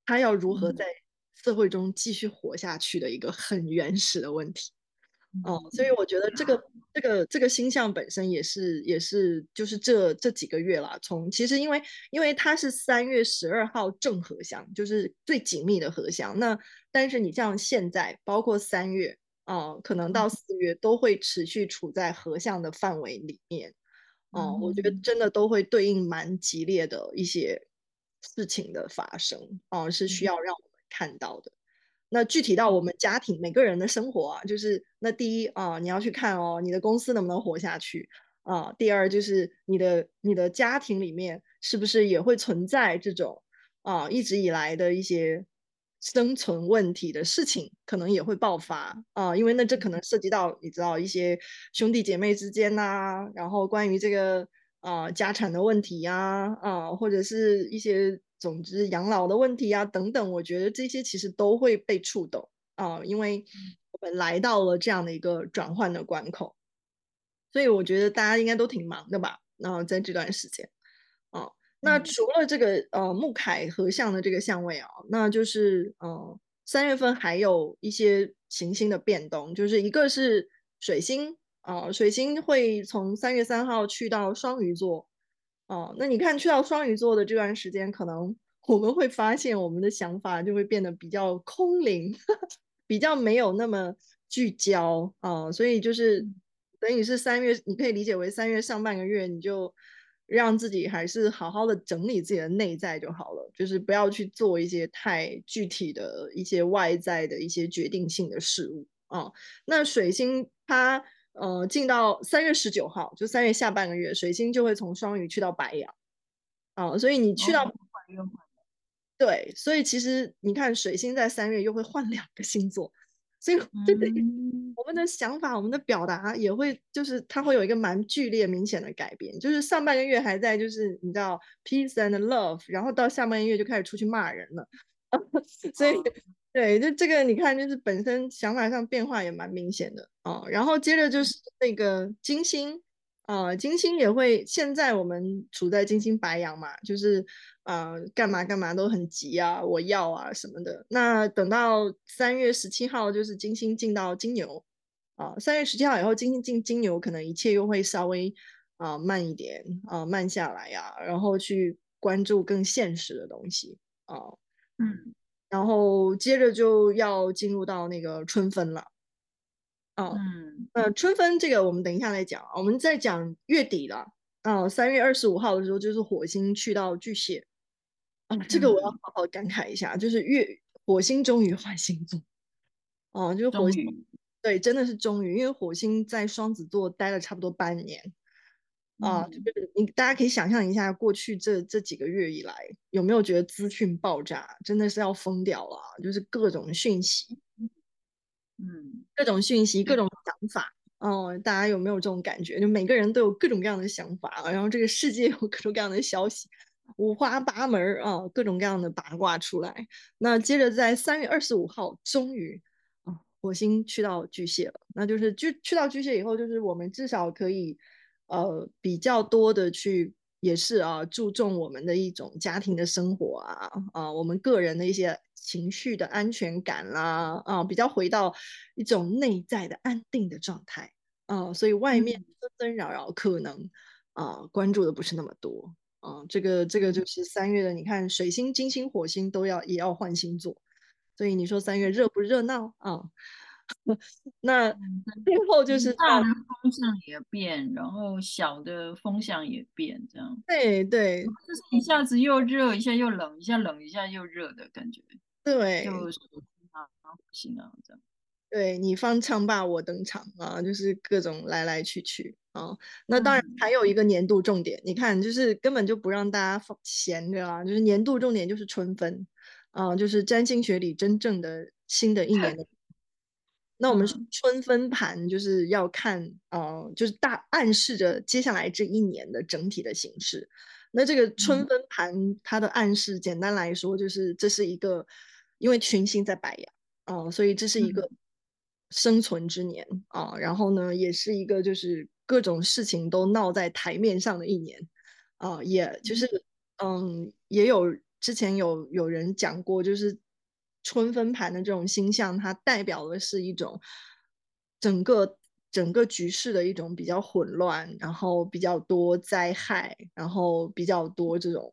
[SPEAKER 2] 他要如何在。社会中继续活下去的一个很原始的问题，哦、嗯，所以我觉得这个这个这个星象本身也是也是就是这这几个月啦，从其实因为因为它是三月十二号正合相，就是最紧密的合相。那但是你像现在包括三月啊、呃，可能到四月都会持续处在合相的范围里面，哦、呃，我觉得真的都会对应蛮激烈的一些事情的发生，哦、呃，是需要让我们。看到的，那具体到我们家庭每个人的生活啊，就是那第一啊，你要去看哦，你的公司能不能活下去啊？第二就是你的你的家庭里面是不是也会存在这种啊一直以来的一些生存问题的事情，可能也会爆发啊，因为那这可能涉及到你知道一些兄弟姐妹之间呐、啊，然后关于这个啊家产的问题呀啊，啊，或者是一些。总之，养老的问题啊，等等，我觉得这些其实都会被触动啊，因为我们来到了这样的一个转换的关口，所以我觉得大家应该都挺忙的吧？然后在这段时间啊，那除了这个呃木凯合相的这个相位啊，那就是呃三月份还有一些行星的变动，就是一个是水星啊，水星会从三月三号去到双鱼座。哦，那你看去到双鱼座的这段时间，可能我们会发现我们的想法就会变得比较空灵，呵 呵比较没有那么聚焦啊、哦。所以就是等于是三月，你可以理解为三月上半个月，你就让自己还是好好的整理自己的内在就好了，就是不要去做一些太具体的一些外在的一些决定性的事物啊、哦。那水星它。呃，进到三月十九号，就三月下半个月，水星就会从双鱼去到白羊，啊、呃，所以你去到，对，所以其实你看，水星在三月又会换两个星座，所以对对，我们的想法、我们的表达也会，就是它会有一个蛮剧烈、明显的改变，就是上半个月还在，就是你知道 peace and love，然后到下半个月就开始出去骂人了，所以。对，就这个你看，就是本身想法上变化也蛮明显的啊、哦。然后接着就是那个金星啊、呃，金星也会，现在我们处在金星白羊嘛，就是啊、呃，干嘛干嘛都很急啊，我要啊什么的。那等到三月十七号，就是金星进到金牛啊，三、呃、月十七号以后，金星进金牛，可能一切又会稍微啊、呃、慢一点啊、呃，慢下来呀、啊，然后去关注更现实的东西啊，呃、嗯。然后接着就要进入到那个春分了，哦、嗯，呃，春分这个我们等一下再讲，我们再讲月底了，啊、呃，三月二十五号的时候就是火星去到巨蟹，啊、呃，这个我要好好感慨一下，嗯、就是月火星终于换星座，哦、呃，就是火星，对，真的是终于，因为火星在双子座待了差不多半年。啊，就是你大家可以想象一下，过去这这几个月以来，有没有觉得资讯爆炸，真的是要疯掉了？就是各种讯息，嗯，各种讯息，各种想法，哦，大家有没有这种感觉？就每个人都有各种各样的想法，然后这个世界有各种各样的消息，五花八门啊，各种各样的八卦出来。那接着在三月二十五号，终于啊，火星去到巨蟹了，那就是去去到巨蟹以后，就是我们至少可以。呃，比较多的去也是啊，注重我们的一种家庭的生活啊，啊，我们个人的一些情绪的安全感啦，啊，比较回到一种内在的安定的状态啊，所以外面纷纷扰扰可能啊，关注的不是那么多啊，这个这个就是三月的，你看水星、金星、火星都要也要换星座，所以你说三月热不热闹啊？那最后就是
[SPEAKER 1] 大的风向也变，然后小的风向也变，这样。
[SPEAKER 2] 对对，
[SPEAKER 1] 就是一下子又热，一下又冷，一下冷一下又热的感觉。
[SPEAKER 2] 对，
[SPEAKER 1] 就是啊，行啊，这样。
[SPEAKER 2] 对，你方唱罢我登场啊，就是各种来来去去啊。那当然还有一个年度重点，嗯、你看，就是根本就不让大家闲着啊，就是年度重点就是春分啊，就是占星学里真正的新的一年的。那我们春分盘就是要看，啊、呃，就是大暗示着接下来这一年的整体的形式。那这个春分盘它的暗示，简单来说就是这是一个，因为群星在白羊啊、呃，所以这是一个生存之年啊、呃。然后呢，也是一个就是各种事情都闹在台面上的一年啊、呃，也就是嗯，也有之前有有人讲过，就是。春分盘的这种星象，它代表的是一种整个整个局势的一种比较混乱，然后比较多灾害，然后比较多这种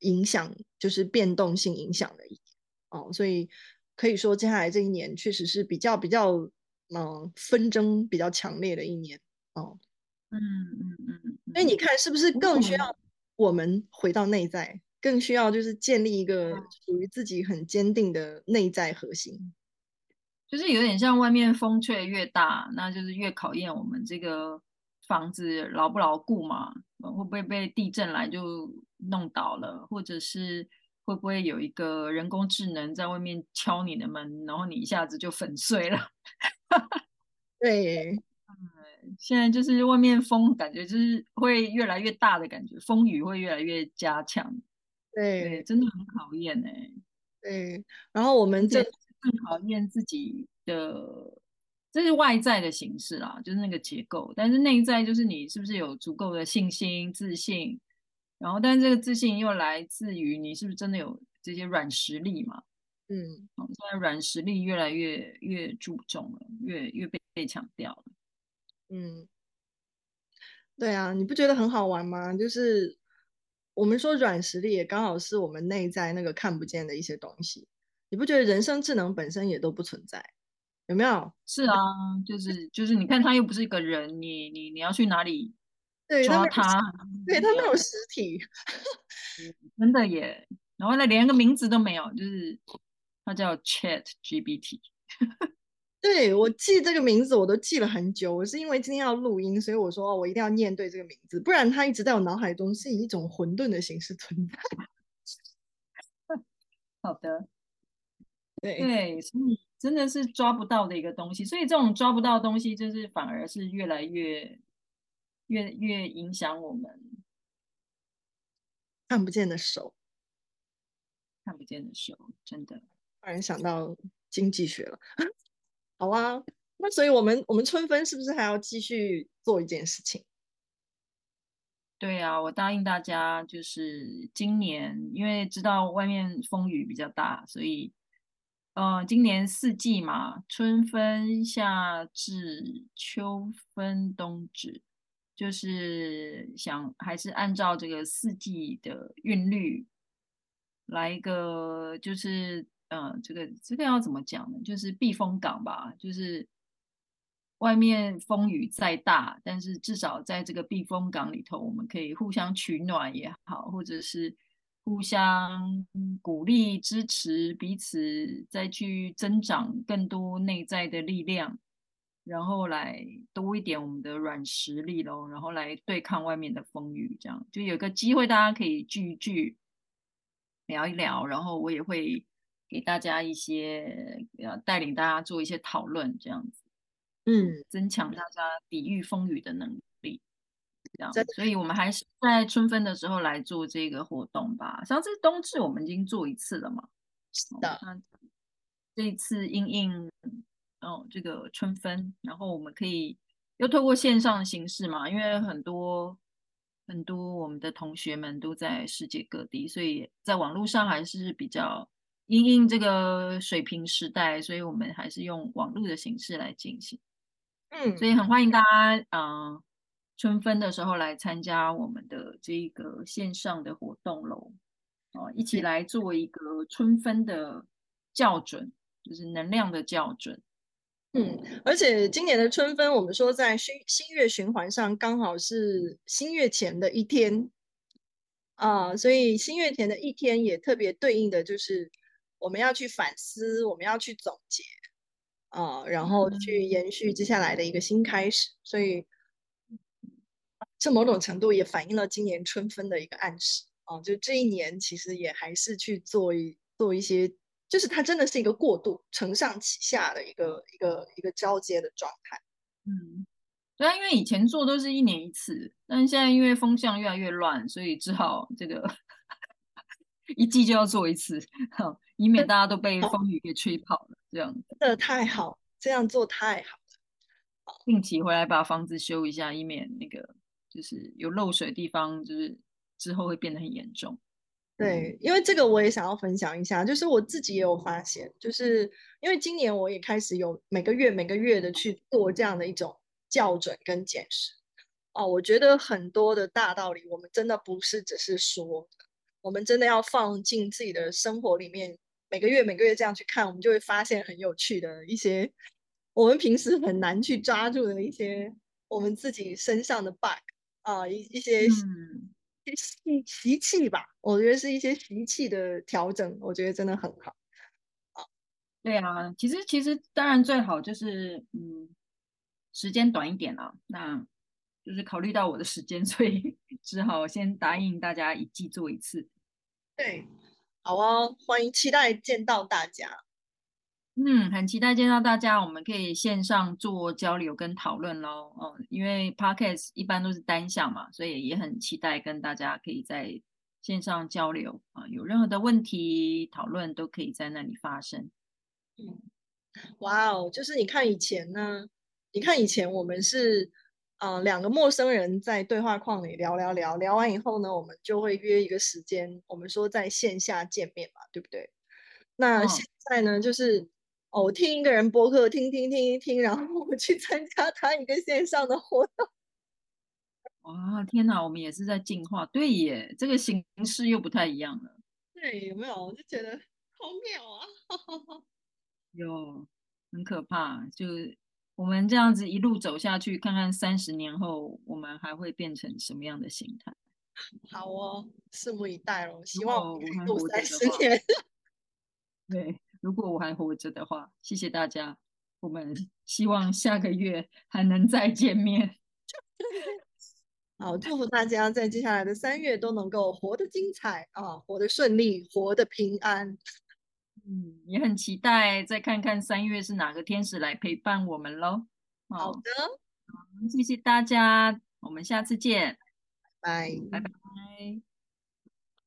[SPEAKER 2] 影响，就是变动性影响的一年哦。所以可以说，接下来这一年确实是比较比较嗯纷争比较强烈的一年哦。
[SPEAKER 1] 嗯嗯嗯。
[SPEAKER 2] 所以你看，是不是更需要我们回到内在？更需要就是建立一个属于自己很坚定的内在核心，
[SPEAKER 1] 就是有点像外面风吹越大，那就是越考验我们这个房子牢不牢固嘛，会不会被地震来就弄倒了，或者是会不会有一个人工智能在外面敲你的门，然后你一下子就粉碎了。
[SPEAKER 2] 对，
[SPEAKER 1] 现在就是外面风感觉就是会越来越大的感觉，风雨会越来越加强。
[SPEAKER 2] 对，
[SPEAKER 1] 对，真的很考验呢。
[SPEAKER 2] 对，然后我们这
[SPEAKER 1] 更考验自己的，这是外在的形式啦，就是那个结构。但是内在就是你是不是有足够的信心、自信，然后，但是这个自信又来自于你是不是真的有这些软实力嘛？
[SPEAKER 2] 嗯，
[SPEAKER 1] 现在软实力越来越越注重了，越越被被强调了。
[SPEAKER 2] 嗯，对啊，你不觉得很好玩吗？就是。我们说软实力也刚好是我们内在那个看不见的一些东西，你不觉得人生智能本身也都不存在？有没有？
[SPEAKER 1] 是啊，就是就是，你看他又不是一个人，你你你要去哪里抓他？
[SPEAKER 2] 对，他没有实体，
[SPEAKER 1] 真的耶。然后呢，连个名字都没有，就是他叫 Chat GPT。
[SPEAKER 2] 对，我记这个名字，我都记了很久。我是因为今天要录音，所以我说我一定要念对这个名字，不然它一直在我脑海中是以一种混沌的形式存在。
[SPEAKER 1] 好的，
[SPEAKER 2] 对
[SPEAKER 1] 对，所以真的是抓不到的一个东西，所以这种抓不到的东西，就是反而是越来越越越影响我们
[SPEAKER 2] 看不见的手，
[SPEAKER 1] 看不见的手，真的。
[SPEAKER 2] 突然想到经济学了。好啊，那所以我们我们春分是不是还要继续做一件事情？
[SPEAKER 1] 对啊，我答应大家，就是今年因为知道外面风雨比较大，所以呃，今年四季嘛，春分、夏至、秋分、冬至，就是想还是按照这个四季的韵律来一个，就是。嗯，这个这个要怎么讲呢？就是避风港吧，就是外面风雨再大，但是至少在这个避风港里头，我们可以互相取暖也好，或者是互相鼓励支持彼此，再去增长更多内在的力量，然后来多一点我们的软实力咯，然后来对抗外面的风雨，这样就有个机会大家可以聚一聚，聊一聊，然后我也会。给大家一些，呃，带领大家做一些讨论，这样子，
[SPEAKER 2] 嗯，
[SPEAKER 1] 增强大家抵御风雨的能力，这样。所以，我们还是在春分的时候来做这个活动吧。上次冬至我们已经做一次了嘛，
[SPEAKER 2] 是的。
[SPEAKER 1] 哦、这一次应应，哦，这个春分，然后我们可以又透过线上的形式嘛，因为很多很多我们的同学们都在世界各地，所以在网络上还是比较。因应这个水平时代，所以我们还是用网络的形式来进行。
[SPEAKER 2] 嗯，
[SPEAKER 1] 所以很欢迎大家，嗯、呃，春分的时候来参加我们的这个线上的活动喽。哦，一起来做一个春分的校准，就是能量的校准。
[SPEAKER 2] 嗯，而且今年的春分，我们说在新新月循环上刚好是新月前的一天啊，所以新月前的一天也特别对应的就是。我们要去反思，我们要去总结，啊、呃，然后去延续接下来的一个新开始。所以，这某种程度也反映了今年春分的一个暗示啊、呃。就这一年，其实也还是去做一做一些就是它真的是一个过渡，承上启下的一个一个一个交接的状态。
[SPEAKER 1] 嗯，对啊，因为以前做都是一年一次，但是现在因为风向越来越乱，所以只好这个 一季就要做一次，以免大家都被风雨给吹跑了。这样
[SPEAKER 2] 真的太好，这样做太好了。
[SPEAKER 1] 定期回来把房子修一下，以免那个就是有漏水的地方，就是之后会变得很严重。
[SPEAKER 2] 对，因为这个我也想要分享一下，就是我自己也有发现，就是因为今年我也开始有每个月每个月的去做这样的一种校准跟检视。哦，我觉得很多的大道理，我们真的不是只是说，我们真的要放进自己的生活里面，每个月每个月这样去看，我们就会发现很有趣的一些，我们平时很难去抓住的一些我们自己身上的 bug 啊，一一些。嗯习习气吧，我觉得是一些习气的调整，我觉得真的很好。
[SPEAKER 1] 对啊，其实其实当然最好就是嗯，时间短一点啊，那就是考虑到我的时间，所以只好先答应大家一季做一次。
[SPEAKER 2] 对，好哦，欢迎期待见到大家。
[SPEAKER 1] 嗯，很期待见到大家，我们可以线上做交流跟讨论喽。哦，因为 Podcast 一般都是单向嘛，所以也很期待跟大家可以在线上交流啊，有任何的问题讨论都可以在那里发生。
[SPEAKER 2] 嗯，哇哦，就是你看以前呢，你看以前我们是呃两个陌生人在对话框里聊聊聊，聊完以后呢，我们就会约一个时间，我们说在线下见面嘛，对不对？那现在呢，哦、就是。哦，我听一个人播客，听听听一听，然后我去参加他一个线上的活动。
[SPEAKER 1] 哇，天哪，我们也是在进化，对耶，这个形式又不太一样了。
[SPEAKER 2] 对，有没有？我就觉得好妙啊！
[SPEAKER 1] 有，很可怕，就我们这样子一路走下去，看看三十年后我们还会变成什么样的形态。
[SPEAKER 2] 好哦，拭目以待喽。希望我们活三十年。
[SPEAKER 1] 对。如果我还活着的话，谢谢大家。我们希望下个月还能再见面。
[SPEAKER 2] 好，祝福大家在接下来的三月都能够活得精彩啊，活得顺利，活得平安。
[SPEAKER 1] 嗯，也很期待再看看三月是哪个天使来陪伴我们喽。
[SPEAKER 2] 好的，
[SPEAKER 1] 好，谢谢大家，我们下次见，拜
[SPEAKER 2] 拜
[SPEAKER 1] 拜拜。